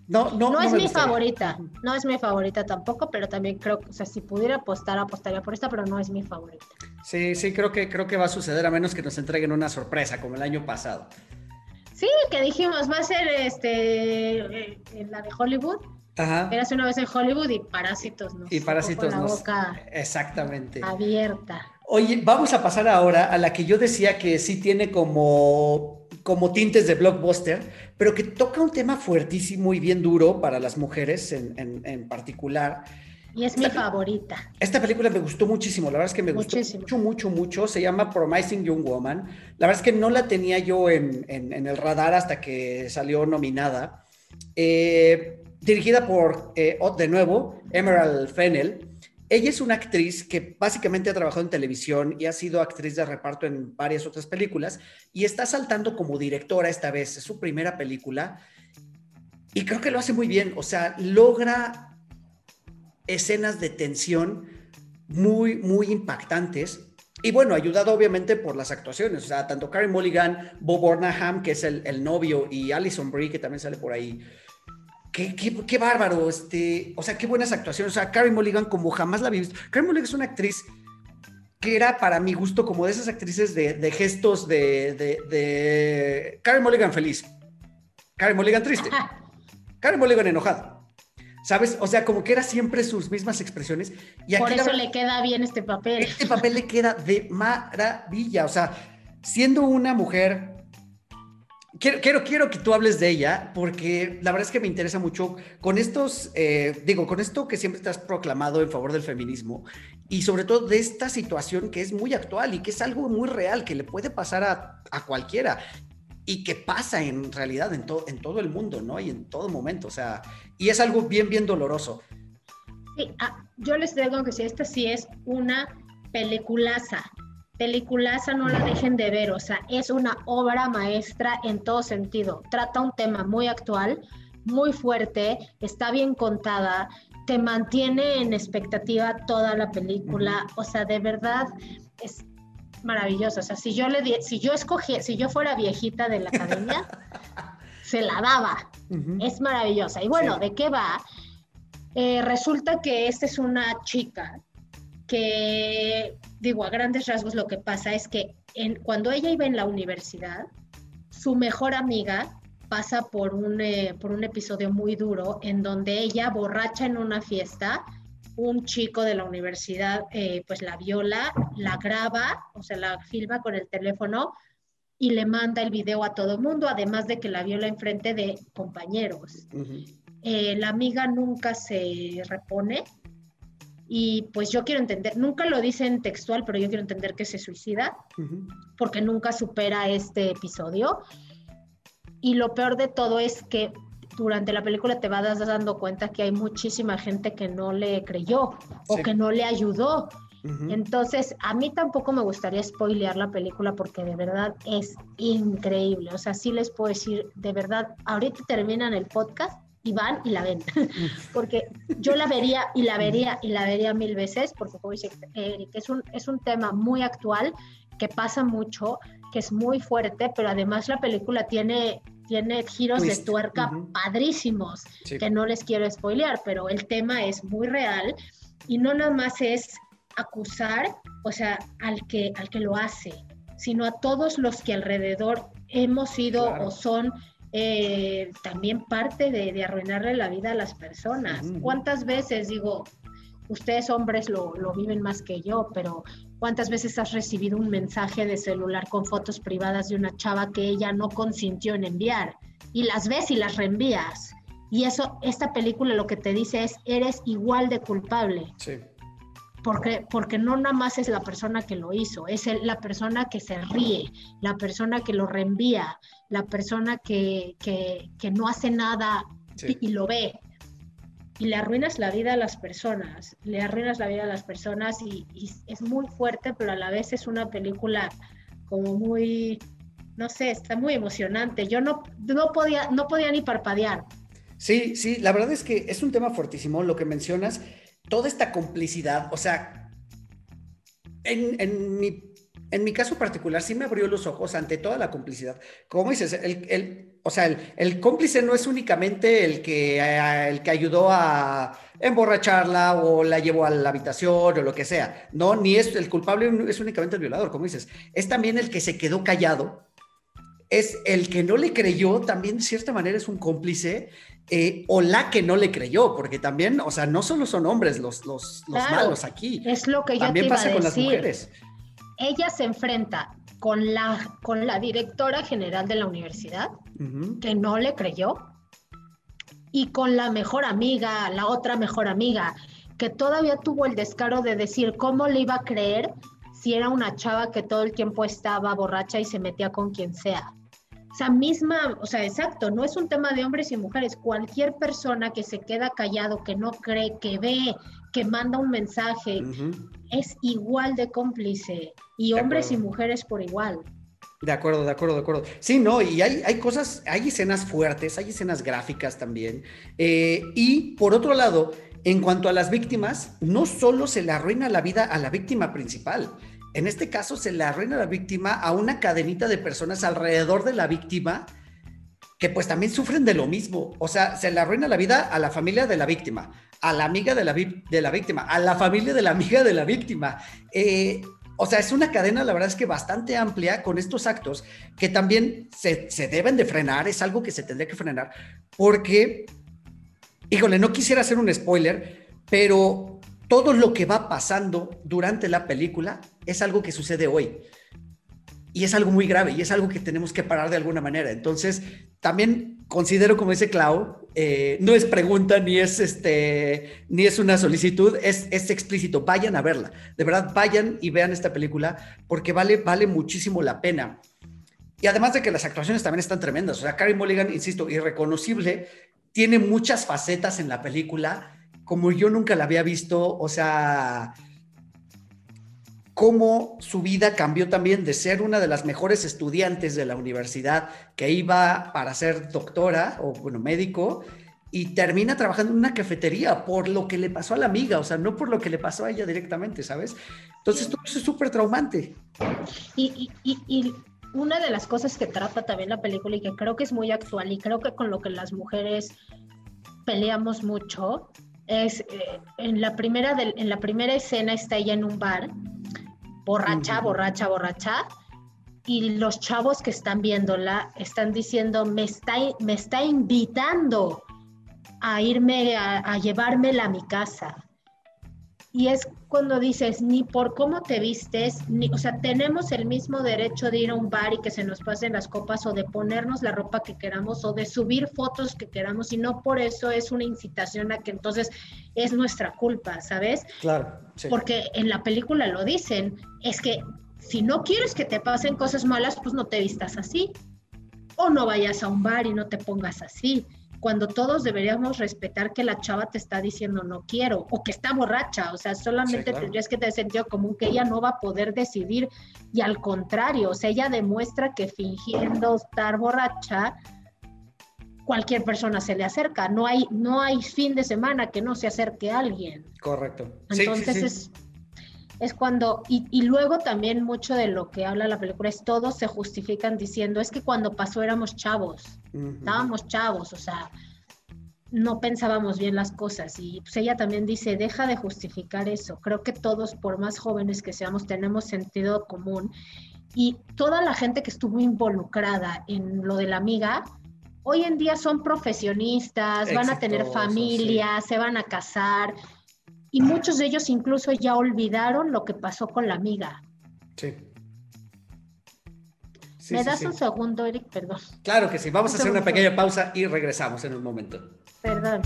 [SPEAKER 2] no, no, no, es mi favorita, no es mi favorita tampoco, pero también creo que, o sea, si pudiera apostar, apostaría por esta, pero no es mi favorita.
[SPEAKER 1] Sí, sí, creo que, creo que va a suceder a menos que nos entreguen una sorpresa como el año pasado.
[SPEAKER 2] Sí, que dijimos, va a ser este, eh, la de Hollywood. Ajá. Eras una vez en Hollywood y Parásitos
[SPEAKER 1] nos Y Parásitos con la boca Exactamente.
[SPEAKER 2] Abierta.
[SPEAKER 1] Oye, vamos a pasar ahora a la que yo decía que sí tiene como, como tintes de blockbuster, pero que toca un tema fuertísimo y bien duro para las mujeres en, en, particular.
[SPEAKER 2] Y es mi favorita.
[SPEAKER 1] Esta película me gustó muchísimo, la verdad es que me gustó mucho, mucho, mucho. Se llama Promising Young Woman. La verdad es que no la tenía yo en, en el radar hasta que salió nominada. Eh, dirigida por, eh, de nuevo, Emerald Fennel. Ella es una actriz que básicamente ha trabajado en televisión y ha sido actriz de reparto en varias otras películas y está saltando como directora esta vez. Es su primera película y creo que lo hace muy bien. O sea, logra escenas de tensión muy, muy impactantes. Y bueno, ayudado obviamente por las actuaciones. O sea, tanto Carey Mulligan, Bob Burnham, que es el, el novio, y Alison Brie, que también sale por ahí Qué, bárbaro, este, o sea, qué buenas actuaciones. O sea, Carrie Mulligan como jamás la vi visto. Carrie Mulligan es una actriz que era para mi gusto como de esas actrices de, gestos de, de, Carrie Mulligan feliz, Carrie Mulligan triste, Carrie Mulligan enojada. ¿Sabes? O sea, como que era siempre sus mismas expresiones.
[SPEAKER 2] Y Por eso le queda bien este papel.
[SPEAKER 1] Este papel le queda de maravilla. O sea, siendo una mujer Quiero, quiero, que tú hables de ella, porque la verdad es que me interesa mucho con estos, eh, digo, con esto que siempre estás proclamado en favor del feminismo y sobre todo de esta situación que es muy actual y que es algo muy real, que le puede pasar a, a cualquiera y que pasa en realidad en, en todo el mundo, ¿no? Y en todo momento, o sea, y es algo bien, bien doloroso.
[SPEAKER 2] Sí, ah, yo les digo que si esta sí es una peliculaza, peliculaza no la dejen de ver, o sea, es una obra maestra en todo sentido. Trata un tema muy actual, muy fuerte, está bien contada, te mantiene en expectativa toda la película, o sea, de verdad es maravilloso. O sea, si yo le si yo escogí, si yo fuera viejita de la academia, se la daba. Es maravillosa. Y bueno, ¿de qué va? Eh, resulta que esta es una chica que, digo, a grandes rasgos lo que pasa es que en, cuando ella iba en la universidad, su mejor amiga pasa por un, eh, por un episodio muy duro en donde ella, borracha en una fiesta, un chico de la universidad eh, pues la viola, la graba, o sea, la filma con el teléfono y le manda el video a todo el mundo, además de que la viola enfrente de compañeros. Eh, la amiga nunca se repone, y pues yo quiero entender, nunca lo dicen textual, pero yo quiero entender que se suicida, porque nunca supera este episodio. Y lo peor de todo es que durante la película te vas dando cuenta que hay muchísima gente que no le creyó o que no le ayudó. Entonces, a mí tampoco me gustaría spoilear la película porque de verdad es increíble. O sea, sí les puedo decir, de verdad, ahorita terminan el podcast y van y la ven. porque yo la vería y la vería y la vería mil veces, porque como dice Eric, es un, es un tema muy actual, que pasa mucho, que es muy fuerte, pero además la película tiene, tiene giros de tuerca padrísimos, que no les quiero spoilear, pero el tema es muy real y no nada más es acusar, o sea, al que, al que lo hace, sino a todos los que alrededor hemos sido o son eh, también parte de, arruinarle la vida a las personas. ¿Cuántas veces digo, ustedes hombres lo, lo, viven más que yo, pero ¿cuántas veces has recibido un mensaje de celular con fotos privadas de una chava que ella no consintió en enviar? Y las ves y las reenvías. Y eso, esta película lo que te dice es, eres igual de culpable.
[SPEAKER 1] Sí.
[SPEAKER 2] Porque, porque no nada más es la persona que lo hizo, es la persona que se ríe, la persona que lo reenvía, la persona que, que, que no hace nada y, lo ve. Y le arruinas la vida a las personas, le arruinas la vida a las personas y, es muy fuerte, pero a la vez es una película como muy, no sé, está muy emocionante. Yo no, no, podía, no podía ni parpadear.
[SPEAKER 1] Sí, sí, la verdad es que es un tema fuertísimo lo que mencionas, toda esta complicidad, o sea, en, en, mi, en mi caso particular sí me abrió los ojos ante toda la complicidad. Como dices, el, el o sea, el, el, cómplice no es únicamente el que, eh, el que ayudó a emborracharla o la llevó a la habitación o lo que sea. No, ni es el culpable, es únicamente el violador, como dices. Es también el que se quedó callado es el que no le creyó, también de cierta manera es un cómplice, eh, o la que no le creyó, porque también, o sea, no solo son hombres los, los, malos aquí.
[SPEAKER 2] Es lo que yo
[SPEAKER 1] también
[SPEAKER 2] te iba
[SPEAKER 1] pasa
[SPEAKER 2] a
[SPEAKER 1] con las mujeres.
[SPEAKER 2] Ella se enfrenta con la, con la directora general de la universidad, que no le creyó, y con la mejor amiga, la otra mejor amiga, que todavía tuvo el descaro de decir cómo le iba a creer si era una chava que todo el tiempo estaba borracha y se metía con quien sea. O sea, misma, o sea, exacto, no es un tema de hombres y mujeres. Cualquier persona que se queda callado, que no cree, que ve, que manda un mensaje, es igual de cómplice. Y hombres y mujeres por igual.
[SPEAKER 1] De acuerdo, de acuerdo, de acuerdo. Sí, no, y hay, hay cosas, hay escenas fuertes, hay escenas gráficas también. Eh, y por otro lado, en cuanto a las víctimas, no solo se le arruina la vida a la víctima principal, en este caso se le arruina la víctima a una cadenita de personas alrededor de la víctima que pues también sufren de lo mismo. O sea, se le arruina la vida a la familia de la víctima, a la amiga de la, de la víctima, a la familia de la amiga de la víctima. Eh, o sea, es una cadena, la verdad es que bastante amplia con estos actos que también se, se deben de frenar, es algo que se tendría que frenar, porque, híjole, no quisiera hacer un spoiler, pero todo lo que va pasando durante la película es algo que sucede hoy. Y es algo muy grave y es algo que tenemos que parar de alguna manera. Entonces, también considero, como dice Clau, eh, no es pregunta ni es, este, ni es una solicitud, es, es explícito. Vayan a verla. De verdad, vayan y vean esta película porque vale, vale muchísimo la pena. Y además de que las actuaciones también están tremendas. O sea, Carrie Mulligan, insisto, irreconocible, tiene muchas facetas en la película como yo nunca la había visto, o sea, cómo su vida cambió también de ser una de las mejores estudiantes de la universidad que iba para ser doctora o, bueno, médico, y termina trabajando en una cafetería por lo que le pasó a la amiga, o sea, no por lo que le pasó a ella directamente, ¿sabes? Entonces, todo eso es súper traumante.
[SPEAKER 2] Y, y, y, una de las cosas que trata también la película y que creo que es muy actual y creo que con lo que las mujeres peleamos mucho es eh, en la primera en la primera escena está ella en un bar borracha borracha borracha. Y los chavos que están viéndola están diciendo me está me está invitando a irme a, a llevármela a mi casa y es cuando dices, ni por cómo te vistes, ni, o sea, tenemos el mismo derecho de ir a un bar y que se nos pasen las copas o de ponernos la ropa que queramos o de subir fotos que queramos y no por eso es una incitación a que entonces es nuestra culpa, ¿sabes?
[SPEAKER 1] Claro.
[SPEAKER 2] Porque en la película lo dicen, es que si no quieres que te pasen cosas malas, pues no te vistas así. O no vayas a un bar y no te pongas así cuando todos deberíamos respetar que la chava te está diciendo no quiero o que está borracha, o sea, solamente tendrías que tener sentido común que ella no va a poder decidir y al contrario, o sea, ella demuestra que fingiendo estar borracha, cualquier persona se le acerca, no hay, no hay fin de semana que no se acerque a alguien.
[SPEAKER 1] Correcto.
[SPEAKER 2] Entonces es es cuando, y, luego también mucho de lo que habla la película es todos se justifican diciendo, es que cuando pasó éramos chavos, estábamos chavos, o sea, no pensábamos bien las cosas. Y pues ella también dice, deja de justificar eso. Creo que todos, por más jóvenes que seamos, tenemos sentido común. Y toda la gente que estuvo involucrada en lo de la amiga, hoy en día son profesionistas, van a tener familia, se van a casar y muchos de ellos incluso ya olvidaron lo que pasó con la amiga.
[SPEAKER 1] Sí.
[SPEAKER 2] ¿Me das un segundo, Eric? Perdón.
[SPEAKER 1] Claro que sí. Vamos a hacer una pequeña pausa y regresamos en un momento.
[SPEAKER 2] Perdón.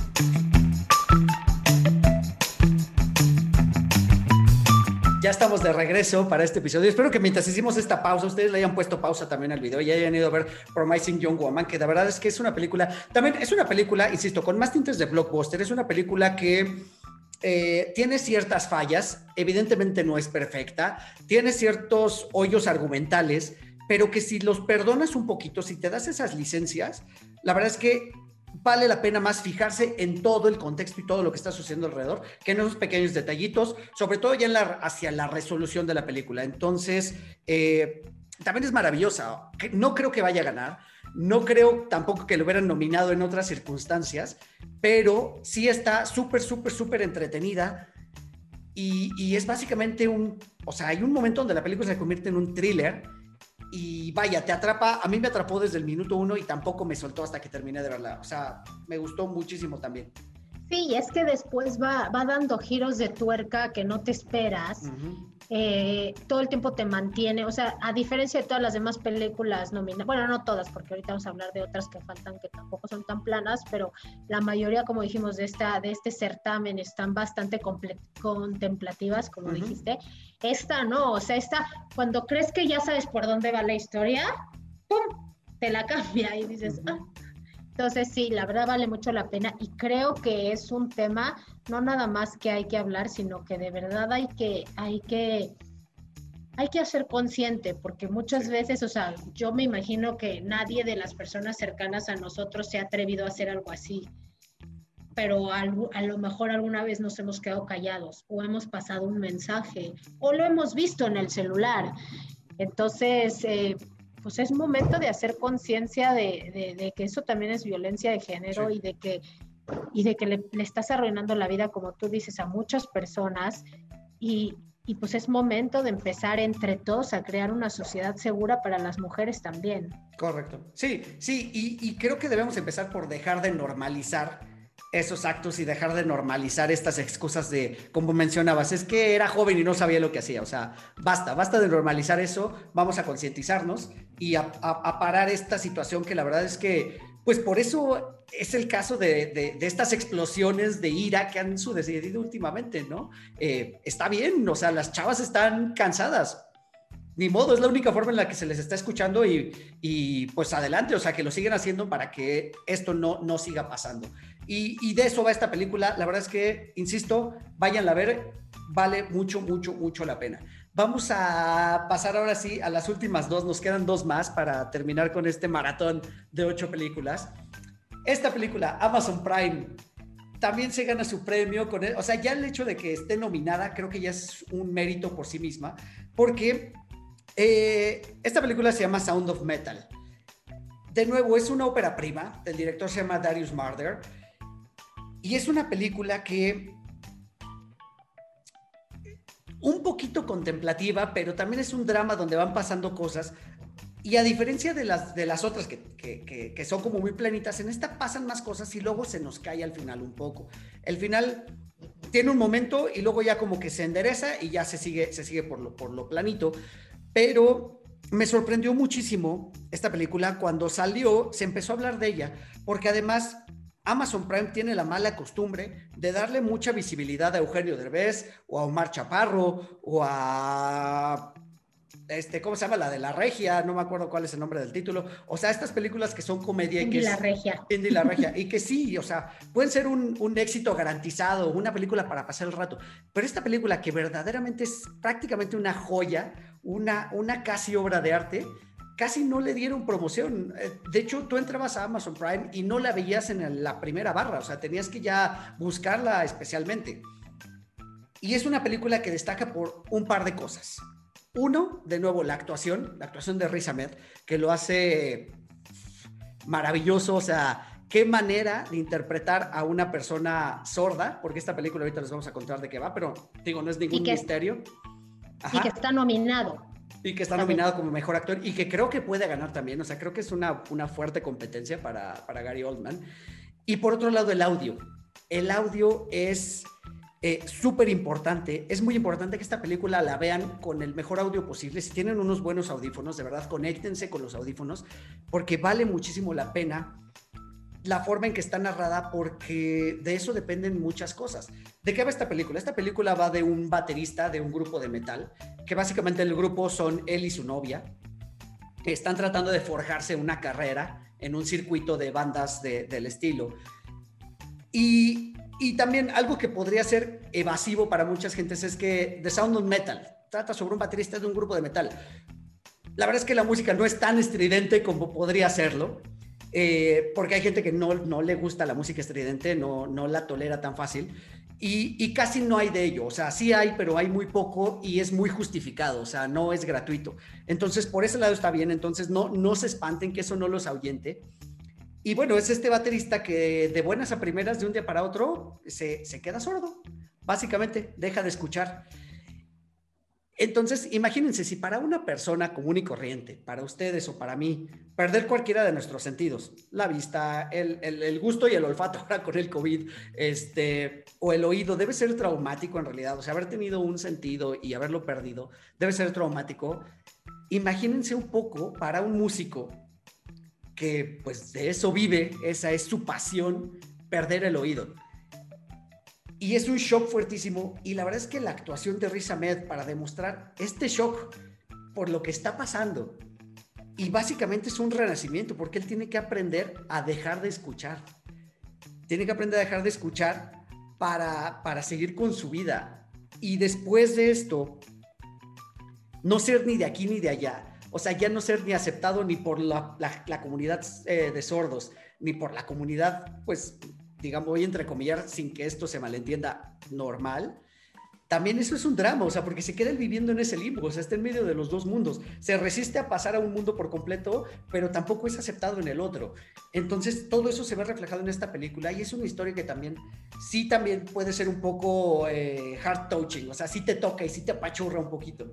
[SPEAKER 1] Ya estamos de regreso para este episodio. Espero que mientras hicimos esta pausa, ustedes le hayan puesto pausa también al video y hayan ido a ver Promising Young Woman, que de verdad es que es una película, también es una película, insisto, con más tintes de blockbuster, es una película que eh, tiene ciertas fallas, evidentemente no es perfecta, tiene ciertos hoyos argumentales, pero que si los perdonas un poquito, si te das esas licencias, la verdad es que vale la pena más fijarse en todo el contexto y todo lo que está sucediendo alrededor que en esos pequeños detallitos, sobre todo ya hacia la resolución de la película. Entonces, eh, también es maravillosa. No creo que vaya a ganar, no creo tampoco que lo hubieran nominado en otras circunstancias, pero sí está súper, súper, súper entretenida. Y, y, es básicamente un, o sea, hay un momento donde la película se convierte en un thriller y vaya, te atrapa, a mí me atrapó desde el minuto uno y tampoco me soltó hasta que terminé de verla. O sea, me gustó muchísimo también.
[SPEAKER 2] Sí, es que después va, va dando giros de tuerca que no te esperas. Eh, todo el tiempo te mantiene, o sea, a diferencia de todas las demás películas nominadas, bueno, no todas, porque ahorita vamos a hablar de otras que faltan que tampoco son tan planas, pero la mayoría, como dijimos, de, esta, de este certamen están bastante contemplativas, como dijiste. Esta no, o sea, esta, cuando crees que ya sabes por dónde va la historia, ¡pum! Te la cambia y dices, ah, entonces, sí, la verdad vale mucho la pena y creo que es un tema no nada más que hay que hablar, sino que de verdad hay que, hay que, hay que hacer consciente, porque muchas veces, o sea, yo me imagino que nadie de las personas cercanas a nosotros se ha atrevido a hacer algo así, pero a, a lo mejor alguna vez nos hemos quedado callados o hemos pasado un mensaje o lo hemos visto en el celular. Entonces, eh, pues es momento de hacer conciencia de, que eso también es violencia de género y de que, y de que le, estás arruinando la vida, como tú dices, a muchas personas. Y, pues es momento de empezar entre todos a crear una sociedad segura para las mujeres también.
[SPEAKER 1] Correcto. Sí, sí, y, y creo que debemos empezar por dejar de normalizar esos actos y dejar de normalizar estas excusas de, como mencionabas, es que era joven y no sabía lo que hacía. O sea, basta, basta de normalizar eso, vamos a concientizarnos y a, parar esta situación que la verdad es que, pues por eso es el caso de, estas explosiones de ira que han sucedido últimamente, ¿no? Eh, está bien, o sea, las chavas están cansadas, ni modo, es la única forma en la que se les está escuchando y, y, pues adelante, o sea, que lo siguen haciendo para que esto no, no siga pasando. Y, de eso va esta película. La verdad es que, insisto, váyanla a ver, vale mucho, mucho, mucho la pena. Vamos a pasar ahora sí a las últimas dos. Nos quedan dos más para terminar con este maratón de ocho películas. Esta película, Amazon Prime, también se gana su premio con él. O sea, ya el hecho de que esté nominada creo que ya es un mérito por sí misma, porque eh, esta película se llama Sound of Metal. De nuevo, es una ópera prima. El director se llama Darius Marder y es una película que un poquito contemplativa, pero también es un drama donde van pasando cosas. Y a diferencia de las, de las otras que, que, que, son como muy planitas, en esta pasan más cosas y luego se nos cae al final un poco. El final tiene un momento y luego ya como que se endereza y ya se sigue, se sigue por, lo, por lo planito. Pero me sorprendió muchísimo esta película. Cuando salió, se empezó a hablar de ella, porque además Amazon Prime tiene la mala costumbre de darle mucha visibilidad a Eugenio Derbez o a Omar Chaparro o a este, ¿cómo se llama? La de la regia, no me acuerdo cuál es el nombre del título. O sea, estas películas que son comedia
[SPEAKER 2] y
[SPEAKER 1] que
[SPEAKER 2] la regia.
[SPEAKER 1] Indy la regia. y que sí, o sea, pueden ser un, un, éxito garantizado, una película para pasar el rato. Pero esta película que verdaderamente es prácticamente una joya, una, una casi obra de arte, casi no le dieron promoción. Eh, de hecho, tú entrabas a Amazon Prime y no la veías en la primera barra, o sea, tenías que ya buscarla especialmente. Y es una película que destaca por un par de cosas. Uno, de nuevo, la actuación, la actuación de Riz Ahmed, que lo hace maravilloso, o sea, qué manera de interpretar a una persona sorda, porque esta película ahorita les vamos a contar de qué va, pero digo, no es ningún misterio.
[SPEAKER 2] Y que está nominado.
[SPEAKER 1] Y que está nominado como mejor actor y que creo que puede ganar también. O sea, creo que es una, una fuerte competencia para, para Gary Oldman. Y por otro lado, el audio. El audio es eh, súper importante, es muy importante que esta película la vean con el mejor audio posible. Si tienen unos buenos audífonos, de verdad, conéctense con los audífonos, porque vale muchísimo la pena la forma en que está narrada, porque de eso dependen muchas cosas. ¿De qué va esta película? Esta película va de un baterista de un grupo de metal, que básicamente el grupo son él y su novia, que están tratando de forjarse una carrera en un circuito de bandas del estilo. Y y también algo que podría ser evasivo para muchas gentes es que The Sound of Metal trata sobre un baterista de un grupo de metal. La verdad es que la música no es tan estridente como podría serlo, eh, porque hay gente que no, no le gusta la música estridente, no, no la tolera tan fácil. Y, y, casi no hay de ello, o sea, sí hay, pero hay muy poco y es muy justificado, o sea, no es gratuito. Entonces, por ese lado está bien, entonces no, no se espanten que eso no los ahuyente. Y bueno, es este baterista que de buenas a primeras, de un día para otro, se, queda sordo. Básicamente, deja de escuchar. Entonces, imagínense, si para una persona común y corriente, para ustedes o para mí, perder cualquiera de nuestros sentidos, la vista, el, gusto y el olfato ahora con el COVID, este, o el oído, debe ser traumático en realidad. O sea, haber tenido un sentido y haberlo perdido debe ser traumático. Imagínense un poco para un músico que pues de eso vive, esa es su pasión, perder el oído. Y es un shock fuertísimo y la verdad es que la actuación de Riz Ahmed para demostrar este shock por lo que está pasando y básicamente es un renacimiento porque él tiene que aprender a dejar de escuchar. Tiene que aprender a dejar de escuchar para, para seguir con su vida. Y después de esto, no ser ni de aquí ni de allá, o sea, ya no ser ni aceptado ni por la, comunidad eh, de sordos, ni por la comunidad, pues, digamos, voy a entrecomillar sin que esto se malentienda, normal. También eso es un drama, o sea, porque se queda viviendo en ese limbo, o sea, está en medio de los dos mundos. Se resiste a pasar a un mundo por completo, pero tampoco es aceptado en el otro. Entonces, todo eso se ve reflejado en esta película y es una historia que también, sí, también puede ser un poco eh, heart touching, o sea, sí te toca y sí te apachurra un poquito.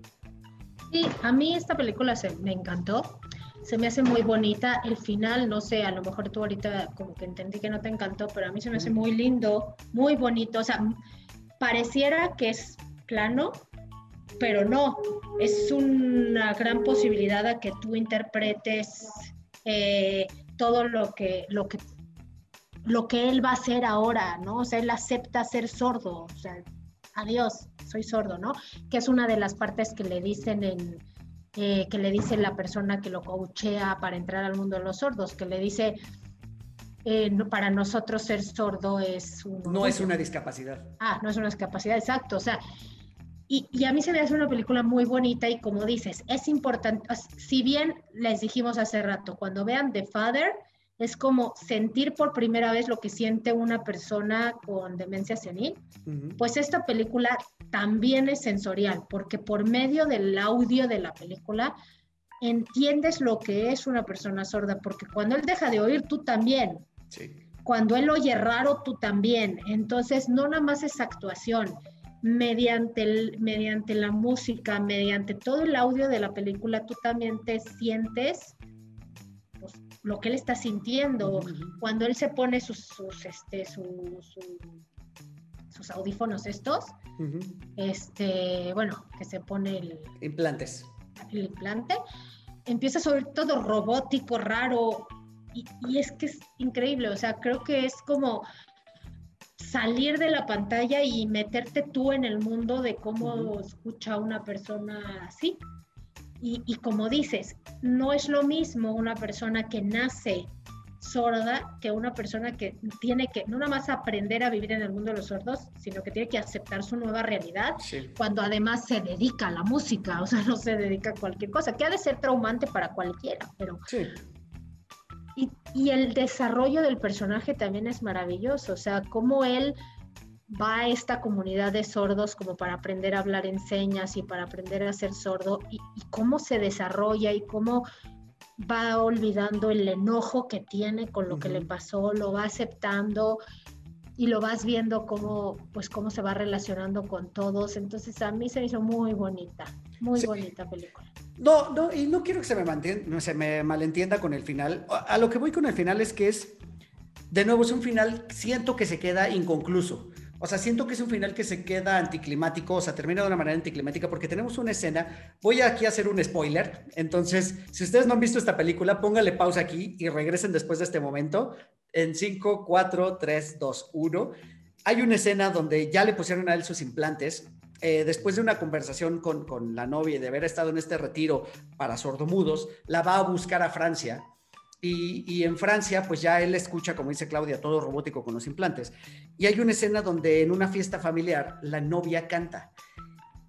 [SPEAKER 2] Sí, a mí esta película se, me encantó. Se me hace muy bonita. El final, no sé, a lo mejor tú ahorita como que entendí que no te encantó, pero a mí se me hace muy lindo, muy bonito. O sea, pareciera que es plano, pero no. Es una gran posibilidad a que tú interpretes eh, todo lo que, lo que lo que él va a hacer ahora, ¿no? O sea, él acepta ser sordo, o sea, adiós, soy sordo, ¿no? Que es una de las partes que le dicen en, eh, que le dice la persona que lo coachea para entrar al mundo de los sordos, que le dice, eh, para nosotros ser sordo es
[SPEAKER 1] un... No es una discapacidad.
[SPEAKER 2] Ah, no es una discapacidad, exacto. O sea, y, y, a mí se me hace una película muy bonita y como dices, es importante, si bien les dijimos hace rato, cuando vean The Father, es como sentir por primera vez lo que siente una persona con demencia senil. Pues esta película también es sensorial, porque por medio del audio de la película entiendes lo que es una persona sorda, porque cuando él deja de oír, tú también. Cuando él oye raro, tú también. Entonces, no nada más es actuación. Mediante, mediante la música, mediante todo el audio de la película, tú también te sientes lo que él está sintiendo. Cuando él se pone sus, sus, este, sus audífonos estos, este, bueno, que se pone el...
[SPEAKER 1] Implantes.
[SPEAKER 2] El implante, empieza a oír todo robótico, raro, y, y, es que es increíble, o sea, creo que es como salir de la pantalla y meterte tú en el mundo de cómo escucha una persona así. Y, como dices, no es lo mismo una persona que nace sorda que una persona que tiene que no nada más aprender a vivir en el mundo de los sordos, sino que tiene que aceptar su nueva realidad cuando además se dedica a la música, o sea, no se dedica a cualquier cosa, que ha de ser traumante para cualquiera, pero... Y, y el desarrollo del personaje también es maravilloso, o sea, cómo él va a esta comunidad de sordos como para aprender a hablar en señas y para aprender a ser sordo y, cómo se desarrolla y cómo va olvidando el enojo que tiene con lo que le pasó, lo va aceptando y lo vas viendo cómo, pues, cómo se va relacionando con todos. Entonces a mí se me hizo muy bonita, muy bonita película.
[SPEAKER 1] No, no, y no quiero que se me, se me malentienda con el final. A lo que voy con el final es que es, de nuevo, es un final, siento que se queda inconcluso. O sea, siento que es un final que se queda anticlimático, o sea, termina de una manera anticlimática porque tenemos una escena. Voy aquí a hacer un spoiler. Entonces, si ustedes no han visto esta película, póngale pausa aquí y regresen después de este momento. En 5, 4, 3, 2, 1. Hay una escena donde ya le pusieron a él sus implantes. Eh, después de una conversación con, con la novia y de haber estado en este retiro para sordomudos, la va a buscar a Francia y, en Francia, pues ya él escucha, como dice Claudia, todo robótico con los implantes. Y hay una escena donde en una fiesta familiar la novia canta.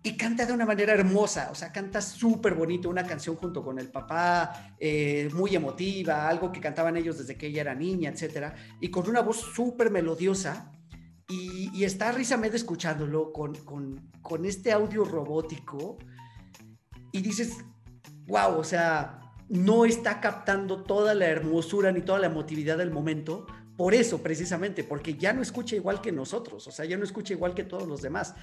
[SPEAKER 1] Y canta de una manera hermosa, o sea, canta súper bonito, una canción junto con el papá, eh, muy emotiva, algo que cantaban ellos desde que ella era niña, etcétera, y con una voz súper melodiosa. Y, y, está Rizamed escuchándolo con, con, con este audio robótico. Y dices, wow, o sea, no está captando toda la hermosura ni toda la emotividad del momento. Por eso, precisamente, porque ya no escucha igual que nosotros, o sea, ya no escucha igual que todos los demás.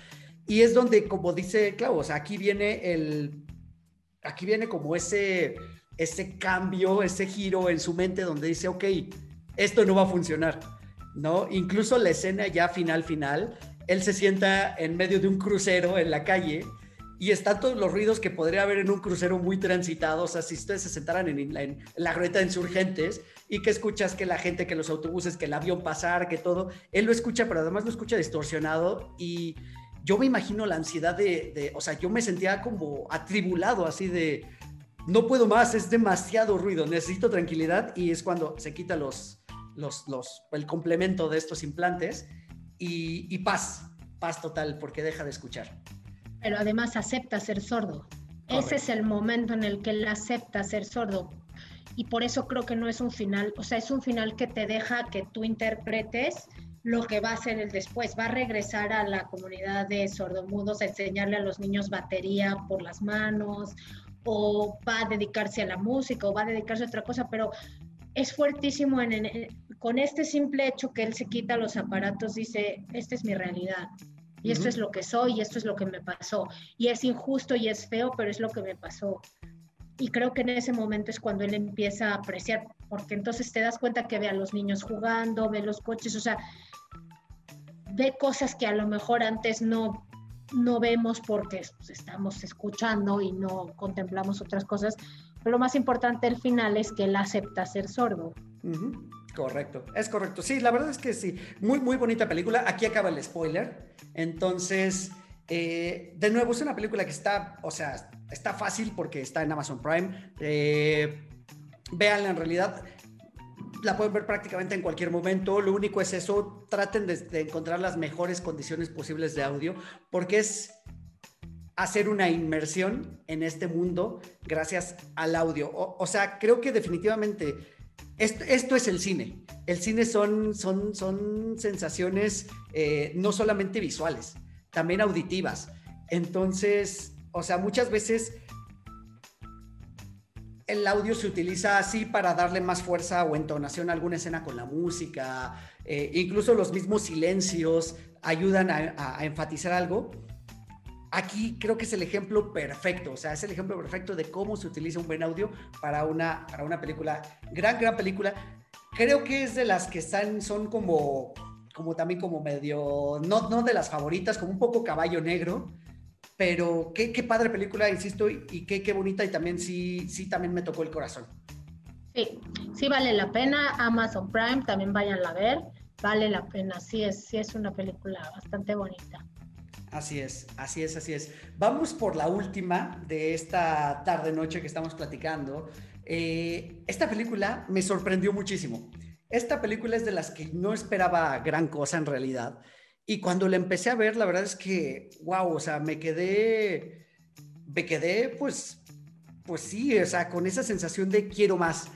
[SPEAKER 1] Y es donde, como dice Clau, o sea, aquí viene el, aquí viene como ese, ese cambio, ese giro en su mente donde dice, ok, esto no va a funcionar, ¿no? Incluso la escena ya final, final, él se sienta en medio de un crucero en la calle y están todos los ruidos que podría haber en un crucero muy transitado, o sea, si ustedes se sentaran en, la grueta de insurgentes y que escuchas que la gente, que los autobuses, que el avión pasar, que todo, él lo escucha, pero además lo escucha distorsionado y yo me imagino la ansiedad de, o sea, yo me sentía como atribulado, así de, no puedo más, es demasiado ruido, necesito tranquilidad y es cuando se quita los, los, los el complemento de estos implantes y, y paz, paz total, porque deja de escuchar
[SPEAKER 2] pero además acepta ser sordo. Ese es el momento en el que él acepta ser sordo. Y por eso creo que no es un final, o sea, es un final que te deja que tú interpretes lo que va a ser el después. Va a regresar a la comunidad de sordomudos a enseñarle a los niños batería por las manos, o va a dedicarse a la música, o va a dedicarse a otra cosa, pero es fuertísimo en, con este simple hecho que él se quita los aparatos, dice, esta es mi realidad y esto es lo que soy y esto es lo que me pasó. Y es injusto y es feo, pero es lo que me pasó. Y creo que en ese momento es cuando él empieza a apreciar, porque entonces te das cuenta que ve a los niños jugando, ve los coches, o sea, ve cosas que a lo mejor antes no, no vemos porque pues, estamos escuchando y no contemplamos otras cosas. Pero lo más importante al final es que él acepta ser sordo.
[SPEAKER 1] Correcto, es correcto. Sí, la verdad es que sí. Muy, muy bonita película. Aquí acaba el spoiler. Entonces, eh, de nuevo, es una película que está, o sea, está fácil porque está en Amazon Prime. Eh, en realidad. La pueden ver prácticamente en cualquier momento. Lo único es eso. Traten de, encontrar las mejores condiciones posibles de audio porque es hacer una inmersión en este mundo gracias al audio. o sea, creo que definitivamente esto, es el cine. El cine son, son, son sensaciones eh, no solamente visuales, también auditivas. Entonces, o sea, muchas veces el audio se utiliza así para darle más fuerza o entonación a alguna escena con la música, eh, incluso los mismos silencios ayudan a enfatizar algo aquí creo que es el ejemplo perfecto, o sea, es el ejemplo perfecto de cómo se utiliza un buen audio para una, para una película, gran, gran película. Creo que es de las que están, son como, como también como medio, no, no de las favoritas, como un poco caballo negro, pero qué, qué padre película, insisto, y, qué, qué bonita, y también sí, sí, también me tocó el corazón.
[SPEAKER 2] Sí, sí vale la pena, Amazon Prime, también vayan a ver, vale la pena, sí es, sí es una película bastante bonita.
[SPEAKER 1] Así es, así es, así es. Vamos por la última de esta tarde-noche que estamos platicando. Eh, esta película me sorprendió muchísimo. Esta película es de las que no esperaba gran cosa en realidad. Y cuando la empecé a ver, la verdad es que, wow, o sea, me quedé, me quedé, pues, pues sí, o sea, con esa sensación de quiero más.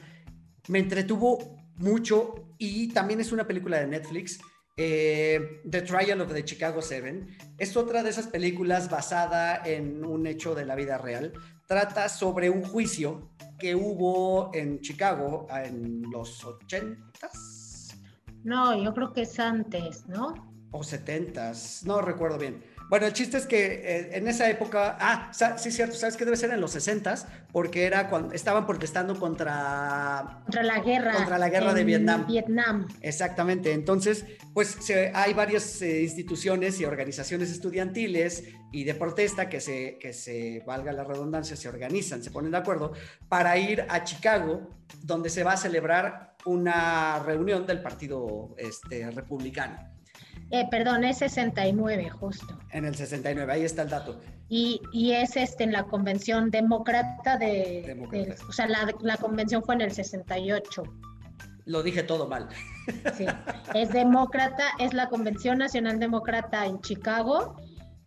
[SPEAKER 1] Me entretuvo mucho y también es una película de Netflix eh, The Trial of the Chicago Seven es otra de esas películas basada en un hecho de la vida real. Trata sobre un juicio que hubo en Chicago en los 80s.
[SPEAKER 2] No, yo creo que es antes, ¿no?
[SPEAKER 1] O 70s, no recuerdo bien. Bueno, el chiste es que eh, en esa época, ah, sí cierto, sabes que debe ser en los 60 porque era cuando estaban protestando contra
[SPEAKER 2] contra la guerra
[SPEAKER 1] contra la guerra de Vietnam.
[SPEAKER 2] Vietnam.
[SPEAKER 1] Exactamente. Entonces, pues hay varias eh, instituciones y organizaciones estudiantiles y de protesta que se que se valga la redundancia, se organizan, se ponen de acuerdo para ir a Chicago, donde se va a celebrar una reunión del Partido este, Republicano.
[SPEAKER 2] Eh, perdón, es 69 justo.
[SPEAKER 1] En el 69, ahí está el dato.
[SPEAKER 2] Y, y es este, en la convención demócrata de... o sea, la, la, convención fue en el 68.
[SPEAKER 1] Lo dije todo mal.
[SPEAKER 2] Sí, es demócrata, es la Convención Nacional Demócrata en Chicago.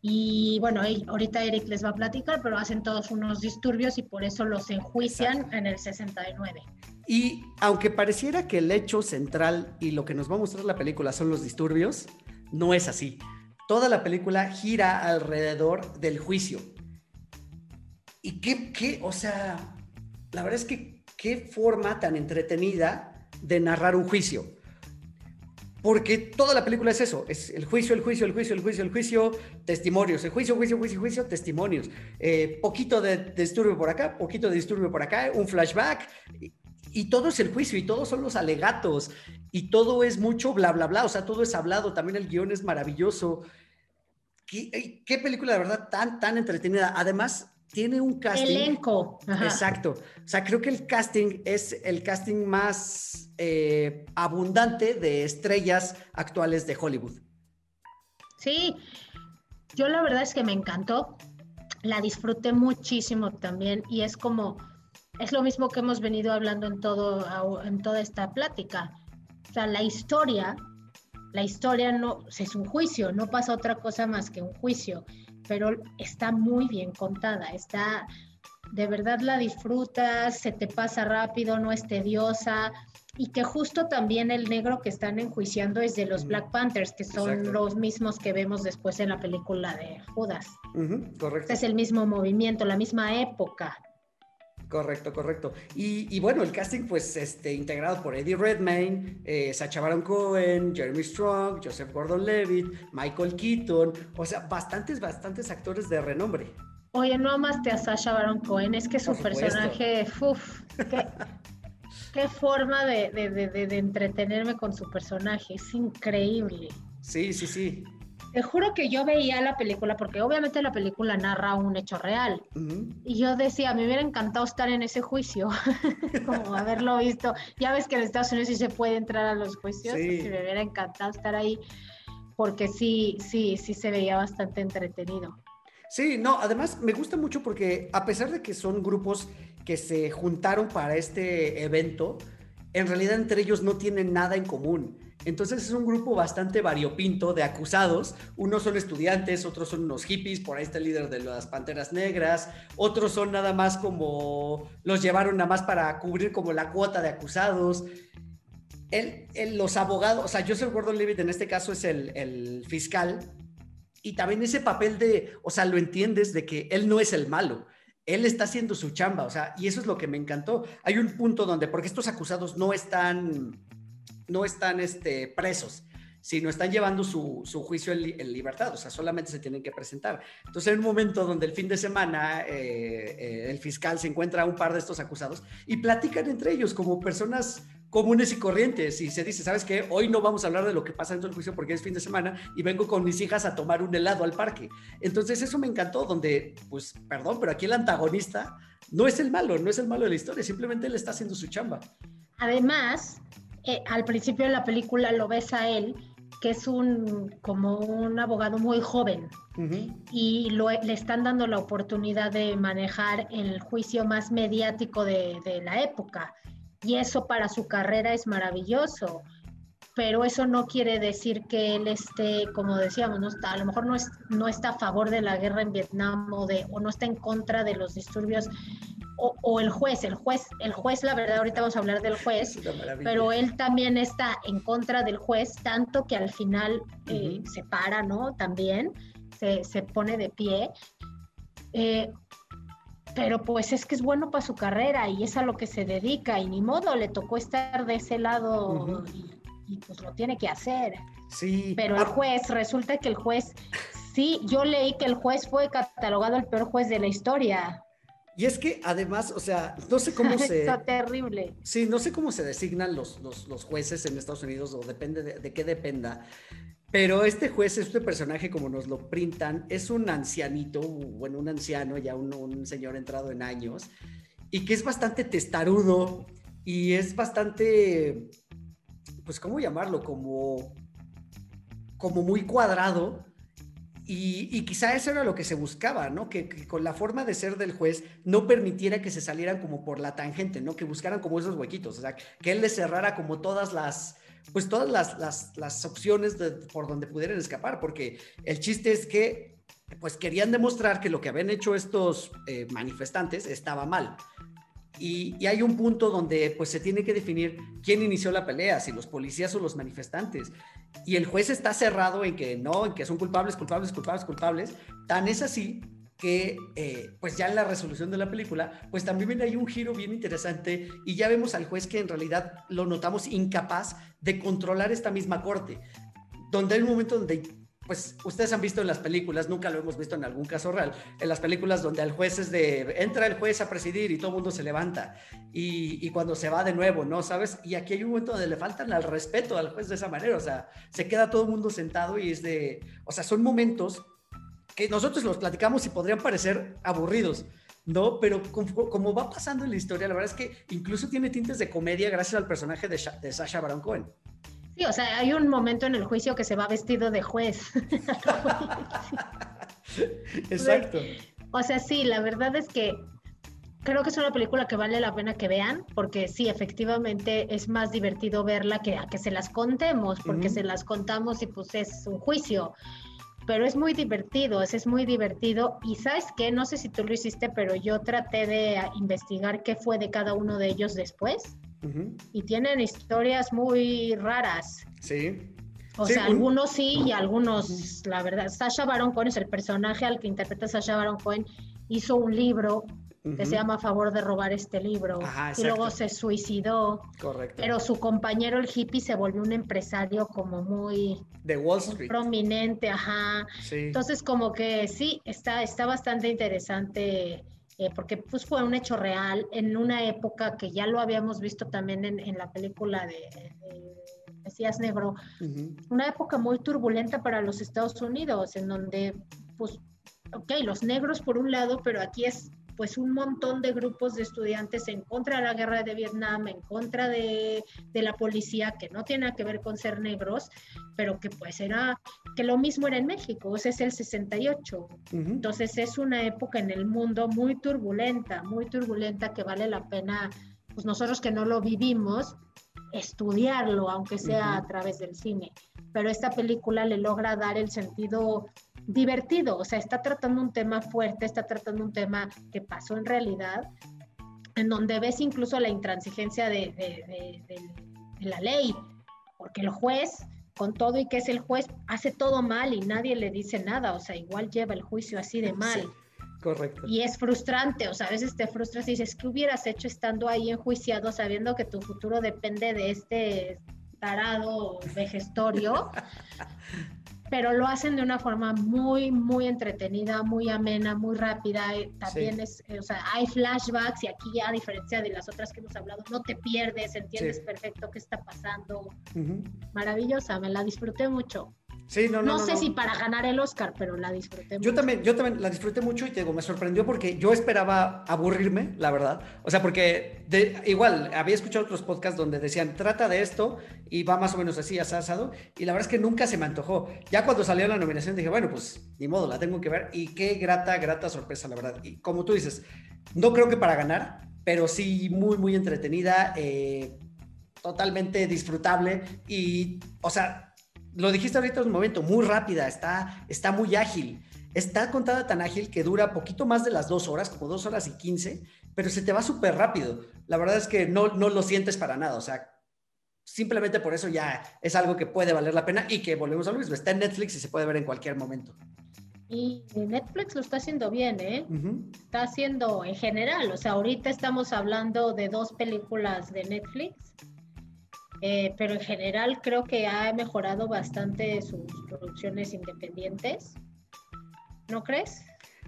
[SPEAKER 2] Y bueno, ahorita Eric les va a platicar, pero hacen todos unos disturbios y por eso los enjuician en el 69.
[SPEAKER 1] Y aunque pareciera que el hecho central y lo que nos va a mostrar la película son los disturbios, no es así. Toda la película gira alrededor del juicio. Y qué, qué, o sea, la verdad es que qué forma tan entretenida de narrar un juicio. Porque toda la película es eso, es el juicio, el juicio, el juicio, el juicio, el juicio, testimonios, el juicio, juicio, juicio, juicio, testimonios. Eh, poquito de, de, disturbio por acá, poquito de disturbio por acá, un flashback, y todo es el juicio y todos son los alegatos y todo es mucho bla, bla, bla, o sea, todo es hablado, también el guion es maravilloso. ¿Qué, qué película de verdad tan, tan entretenida? Además, tiene un casting.
[SPEAKER 2] Elenco.
[SPEAKER 1] Exacto. O sea, creo que el casting es el casting más eh, abundante de estrellas actuales de Hollywood.
[SPEAKER 2] Sí, yo la verdad es que me encantó. La disfruté muchísimo también y es como es lo mismo que hemos venido hablando en, todo, en toda esta plática. O sea, la historia, la historia no es un juicio, no pasa otra cosa más que un juicio, pero está muy bien contada, está, de verdad la disfrutas, se te pasa rápido, no es tediosa, y que justo también el negro que están enjuiciando es de los Black Panthers, que son los mismos que vemos después en la película de Judas.
[SPEAKER 1] correcto.
[SPEAKER 2] Es el mismo movimiento, la misma época.
[SPEAKER 1] Correcto, correcto. Y, bueno, el casting, pues, este, integrado por Eddie Redmayne, eh, Sacha Baron Cohen, Jeremy Strong, Joseph Gordon-Levitt, Michael Keaton, o sea, bastantes, bastantes actores de renombre.
[SPEAKER 2] Oye, no amaste a Sacha Baron Cohen, es que su personaje, uff, qué, forma de, de entretenerme con su personaje, es increíble.
[SPEAKER 1] Sí, sí, sí.
[SPEAKER 2] Te juro que yo veía la película, porque obviamente la película narra un hecho real. Y yo decía, me hubiera encantado estar en ese juicio, como haberlo visto. Ya ves que en Estados Unidos sí se puede entrar a los juicios, sí. me hubiera encantado estar ahí, porque sí, sí, sí se veía bastante entretenido.
[SPEAKER 1] Sí, no, además me gusta mucho porque a pesar de que son grupos que se juntaron para este evento, en realidad entre ellos no tienen nada en común. Entonces es un grupo bastante variopinto de acusados. Unos son estudiantes, otros son unos hippies, por ahí está el líder de las Panteras Negras, otros son nada más como los llevaron nada más para cubrir como la cuota de acusados. los abogados, o sea, Joseph Gordon-Levitt en este caso es el, el fiscal y también ese papel de, o sea, lo entiendes de que él no es el malo él está haciendo su chamba, o sea, y eso es lo que me encantó. Hay un punto donde, porque estos acusados no están no están este, presos, sino están llevando su, juicio en, libertad, o sea, solamente se tienen que presentar. Entonces, en un momento donde el fin de semana eh, eh, el fiscal se encuentra a un par de estos acusados y platican entre ellos como personas comunes y corrientes y se dice, ¿sabes qué? Hoy no vamos a hablar de lo que pasa dentro del juicio porque es fin de semana y vengo con mis hijas a tomar un helado al parque. Entonces eso me encantó, donde, pues, perdón, pero aquí el antagonista no es el malo, no es el malo de la historia, simplemente él está haciendo su chamba.
[SPEAKER 2] Además, eh, al principio de la película lo ves a él, que es un como un abogado muy joven. Y le están dando la oportunidad de manejar el juicio más mediático de, la época. Y eso para su carrera es maravilloso pero eso no quiere decir que él esté, como decíamos, no está, a lo mejor no, es, no está a favor de la guerra en Vietnam o, de, o no está en contra de los disturbios o, el juez, el juez, el juez, la verdad, ahorita vamos a hablar del juez, pero él también está en contra del juez, tanto que al final eh, se para, ¿no? También se, se pone de pie. Eh, pero pues es que es bueno para su carrera y es a lo que se dedica y ni modo, le tocó estar de ese lado y, y, pues lo tiene que hacer.
[SPEAKER 1] Sí.
[SPEAKER 2] Pero el juez, resulta que el juez, sí, yo leí que el juez fue catalogado el peor juez de la historia.
[SPEAKER 1] Y es que además, o sea, no sé cómo se...
[SPEAKER 2] Está terrible.
[SPEAKER 1] Sí, no sé cómo se designan los, los, jueces en Estados Unidos o depende de, de, qué dependa. Pero este juez, este personaje, como nos lo printan, es un ancianito, bueno, un anciano, ya un, un señor entrado en años, y que es bastante testarudo y es bastante, pues, ¿cómo llamarlo? Como, como muy cuadrado y, quizá eso era lo que se buscaba, ¿no? Que, con la forma de ser del juez no permitiera que se salieran como por la tangente, ¿no? Que buscaran como esos huequitos, o sea, que él les cerrara como todas las, pues todas las, las, opciones por donde pudieran escapar, porque el chiste es que, pues querían demostrar que lo que habían hecho estos eh, manifestantes estaba mal. Y, hay un punto donde pues se tiene que definir quién inició la pelea, si los policías o los manifestantes. Y el juez está cerrado en que no, en que son culpables, culpables, culpables, culpables. Tan es así que eh, pues ya en la resolución de la película, pues también hay un giro bien interesante y ya vemos al juez que en realidad lo notamos incapaz de controlar esta misma corte, donde hay un momento donde pues ustedes han visto en las películas, nunca lo hemos visto en algún caso real, en las películas donde el juez es de, entra el juez a presidir y todo el mundo se levanta y, cuando se va de nuevo, ¿no? ¿Sabes? Y aquí hay un momento donde le faltan al respeto al juez de esa manera, o sea, se queda todo el mundo sentado y es de, o sea, son momentos que nosotros los platicamos y podrían parecer aburridos, ¿no? Pero como, va pasando en la historia, la verdad es que incluso tiene tintes de comedia gracias al personaje de, de Sasha Baron Cohen.
[SPEAKER 2] Sí, o sea, hay un momento en el juicio que se va vestido de juez.
[SPEAKER 1] Exacto.
[SPEAKER 2] O sea, sí, la verdad es que creo que es una película que vale la pena que vean, porque sí, efectivamente es más divertido verla que a que se las contemos, porque se las contamos y pues es un juicio. Pero es muy divertido, es, es muy divertido. Y sabes qué, no sé si tú lo hiciste, pero yo traté de investigar qué fue de cada uno de ellos después y tienen historias muy raras.
[SPEAKER 1] Sí.
[SPEAKER 2] O sea, algunos sí y algunos, la verdad. Sasha Baron Cohen es el personaje al que interpreta Sasha Baron Cohen. Hizo un libro que se llama A favor de robar este libro. y luego se suicidó.
[SPEAKER 1] Correcto.
[SPEAKER 2] Pero su compañero, el hippie, se volvió un empresario como muy.
[SPEAKER 1] De Wall Street.
[SPEAKER 2] prominente, ajá. Entonces, como que sí, está, está bastante interesante eh, porque pues fue un hecho real en una época que ya lo habíamos visto también en, la película de, Mesías Negro, una época muy turbulenta para los Estados Unidos, en donde, pues, ok, los negros por un lado, pero aquí es pues un montón de grupos de estudiantes en contra de la guerra de Vietnam, en contra de, la policía, que no tiene que ver con ser negros, pero que pues era, que lo mismo era en México, ese es el 68. Entonces es una época en el mundo muy turbulenta, muy turbulenta que vale la pena, pues nosotros que no lo vivimos, estudiarlo, aunque sea a través del cine. Pero esta película le logra dar el sentido divertido, o sea, está tratando un tema fuerte, está tratando un tema que pasó en realidad, en donde ves incluso la intransigencia de, la ley, porque el juez, con todo y que es el juez, hace todo mal y nadie le dice nada, o sea, igual lleva el juicio así de mal.
[SPEAKER 1] correcto.
[SPEAKER 2] Y es frustrante, o sea, a veces te frustras y dices, ¿qué hubieras hecho estando ahí enjuiciado sabiendo que tu futuro depende de este tarado vejestorio? pero lo hacen de una forma muy, muy entretenida, muy amena, muy rápida. Eh, también es, eh, o sea, hay flashbacks y aquí a diferencia de las otras que hemos hablado, no te pierdes, entiendes perfecto qué está pasando. Maravillosa, me la disfruté mucho no, sé si para ganar el Oscar, pero la disfruté
[SPEAKER 1] yo También, yo también la disfruté mucho y te digo, me sorprendió porque yo esperaba aburrirme, la verdad. O sea, porque de, igual había escuchado otros podcasts donde decían, trata de esto y va más o menos así, asado. Y la verdad es que nunca se me antojó. Ya cuando salió la nominación dije, bueno, pues ni modo, la tengo que ver. Y qué grata, grata sorpresa, la verdad. Y como tú dices, no creo que para ganar, pero sí muy, muy entretenida, eh, totalmente disfrutable. Y, o sea, lo dijiste ahorita en un momento, muy rápida, está, está muy ágil. Está contada tan ágil que dura poquito más de las dos horas, como dos horas y quince, pero se te va súper rápido. La verdad es que no, no lo sientes para nada. O sea, simplemente por eso ya es algo que puede valer la pena y que volvemos a lo mismo. Está en Netflix y se puede ver en cualquier momento.
[SPEAKER 2] Y Netflix lo está haciendo bien, ¿eh? Está haciendo en general. O sea, ahorita estamos hablando de dos películas de Netflix eh, pero en general creo que ha mejorado bastante sus producciones independientes. ¿No crees?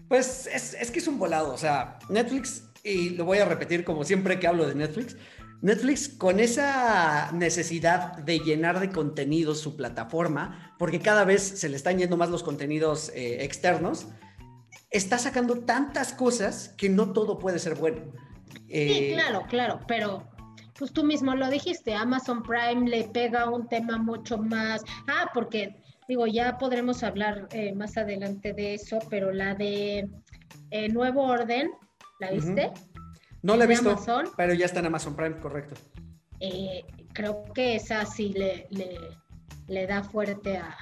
[SPEAKER 1] Pues es, es que es un volado, o sea, Netflix, y lo voy a repetir como siempre que hablo de Netflix, Netflix con esa necesidad de llenar de contenidos su plataforma, porque cada vez se le están yendo más los contenidos eh, externos, está sacando tantas cosas que no todo puede ser bueno.
[SPEAKER 2] sí, eh, claro, claro, pero pues tú mismo lo dijiste, Amazon Prime le pega un tema mucho más. Ah, porque digo, ya podremos hablar eh, más adelante de eso, pero la de Nuevo Orden, ¿la viste?
[SPEAKER 1] No la he visto, pero ya está en Amazon Prime, correcto.
[SPEAKER 2] Eh, creo que esa sí le, le, da fuerte a,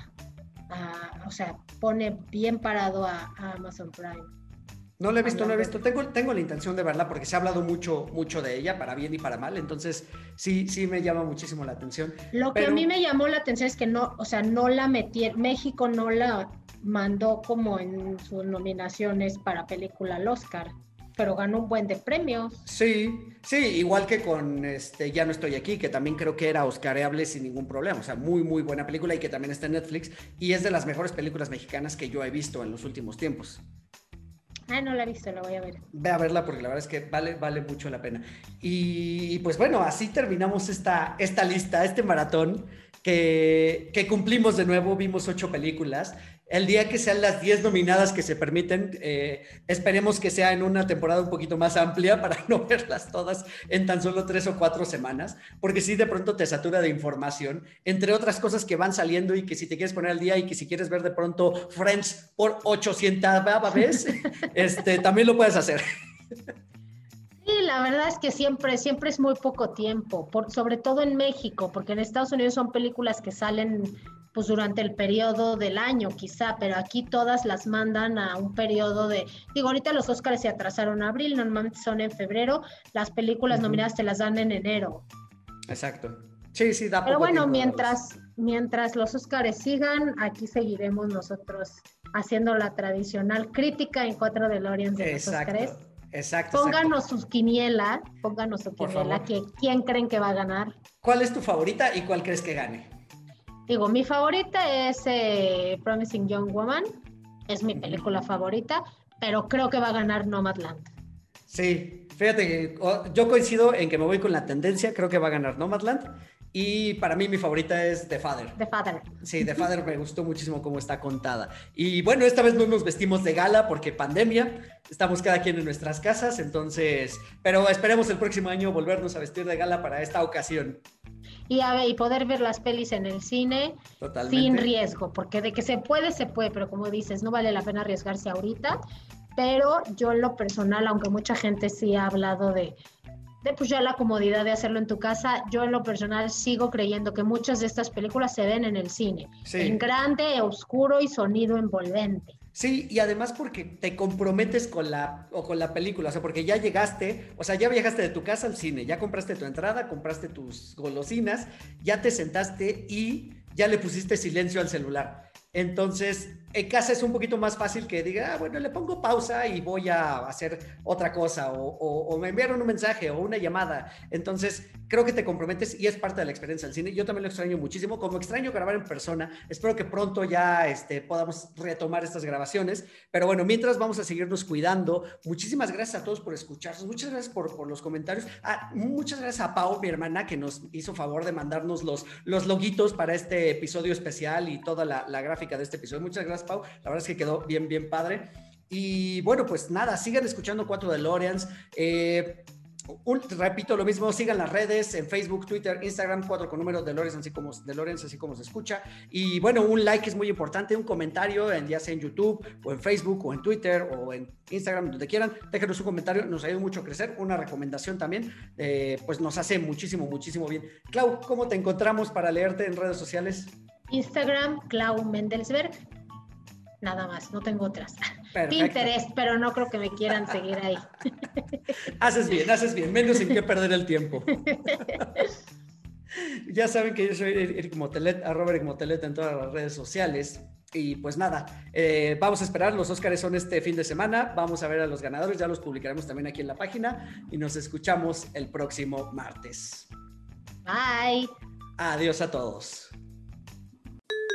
[SPEAKER 2] o sea, pone bien parado a, Amazon Prime.
[SPEAKER 1] No la he visto, no la he visto. Tengo, tengo la intención de verla porque se ha hablado mucho, mucho de ella, para bien y para mal. Entonces, sí, sí me llama muchísimo la atención.
[SPEAKER 2] Lo que a mí me llamó la atención es que no, o sea, no la metí, México no la mandó como en sus nominaciones para película al Oscar pero ganó un buen de premios.
[SPEAKER 1] Sí, sí, igual que con este Ya no estoy aquí, que también creo que era oscareable sin ningún problema. O sea, muy, muy buena película y que también está en Netflix y es de las mejores películas mexicanas que yo he visto en los últimos tiempos.
[SPEAKER 2] Ah, no la he visto, la voy a ver.
[SPEAKER 1] Ve a verla porque la verdad es que vale, vale mucho la pena. Y, pues bueno, así terminamos esta, esta lista, este maratón que, que cumplimos de nuevo, vimos ocho películas el día que sean las 10 nominadas que se permiten, eh, esperemos que sea en una temporada un poquito más amplia para no verlas todas en tan solo tres o cuatro semanas, porque si de pronto te satura de información, entre otras cosas que van saliendo y que si te quieres poner al día y que si quieres ver de pronto Friends por 800 vez, este, también lo puedes hacer.
[SPEAKER 2] Sí, la verdad es que siempre, siempre es muy poco tiempo, por, sobre todo en México, porque en Estados Unidos son películas que salen pues durante el periodo del año quizá, pero aquí todas las mandan a un periodo de, digo, ahorita los Óscares se atrasaron a abril, normalmente son en febrero, las películas nominadas te las dan en enero.
[SPEAKER 1] Exacto. Sí, sí, da
[SPEAKER 2] Pero bueno, mientras, mientras los Óscares sigan, aquí seguiremos nosotros haciendo la tradicional crítica en cuatro de Lorian de los Óscares.
[SPEAKER 1] Exacto.
[SPEAKER 2] Pónganos sus quiniela, pónganos su quiniela, que, ¿quién creen que va a ganar?
[SPEAKER 1] ¿Cuál es tu favorita y cuál crees que gane?
[SPEAKER 2] Digo, mi favorita es eh, Promising Young Woman, es mi película favorita, pero creo que va a ganar Nomadland.
[SPEAKER 1] Sí, fíjate que yo coincido en que me voy con la tendencia, creo que va a ganar Nomadland. Y para mí mi favorita es The Father.
[SPEAKER 2] The Father.
[SPEAKER 1] Sí, The Father me gustó muchísimo cómo está contada. Y bueno, esta vez no nos vestimos de gala porque pandemia, estamos cada quien en nuestras casas, entonces, pero esperemos el próximo año volvernos a vestir de gala para esta ocasión
[SPEAKER 2] y, a y poder ver las pelis en el cine sin riesgo, porque de que se puede, se puede, pero como dices, no vale la pena arriesgarse ahorita. Pero yo en lo personal, aunque mucha gente sí ha hablado de, de pues ya la comodidad de hacerlo en tu casa, yo en lo personal sigo creyendo que muchas de estas películas se ven en el cine, en grande, oscuro y sonido envolvente.
[SPEAKER 1] Sí, y además porque te comprometes con la, o con la película, o sea, porque ya llegaste, o sea, ya viajaste de tu casa al cine, ya compraste tu entrada, compraste tus golosinas, ya te sentaste y ya le pusiste silencio al celular. Entonces, en casa es un poquito más fácil que diga, ah, bueno, le pongo pausa y voy a hacer otra cosa, o, me enviaron un mensaje o una llamada. Entonces, creo que te comprometes y es parte de la experiencia del cine. Yo también lo extraño muchísimo, como extraño grabar en persona. Espero que pronto ya este, podamos retomar estas grabaciones. Pero bueno, mientras vamos a seguirnos cuidando. Muchísimas gracias a todos por escucharnos. Muchas gracias por, los comentarios. Ah, muchas gracias a Pau, mi hermana, que nos hizo favor de mandarnos los, los loguitos para este episodio especial y toda la gráfica de este episodio. Muchas gracias Pau. La verdad es que quedó bien, bien padre. Y bueno, pues nada, sigan escuchando Cuatro DeLoreans. Eh, repito lo mismo, sigan las redes en Facebook, Twitter, Instagram, cuatro con número de Lorenz, así como de Lorenz, así como se escucha. Y bueno, un like es muy importante, un comentario, en, ya sea en YouTube o en Facebook o en Twitter o en Instagram, donde quieran, déjenos un comentario, nos ayuda mucho a crecer. Una recomendación también, eh, pues nos hace muchísimo, muchísimo bien. Clau, ¿cómo te encontramos para leerte en redes sociales?
[SPEAKER 2] Instagram, Clau Mendelsberg nada más, no tengo otras. Pinterest, pero no creo que me quieran seguir ahí.
[SPEAKER 1] haces bien, haces bien, menos en qué perder el tiempo. ya saben que yo soy Eric Motelet, arroba Eric Motelet en todas las redes sociales. Y pues nada, eh, vamos a esperar, los Óscares son este fin de semana, vamos a ver a los ganadores, ya los publicaremos también aquí en la página y nos escuchamos el próximo martes.
[SPEAKER 2] Bye.
[SPEAKER 1] Adiós a todos.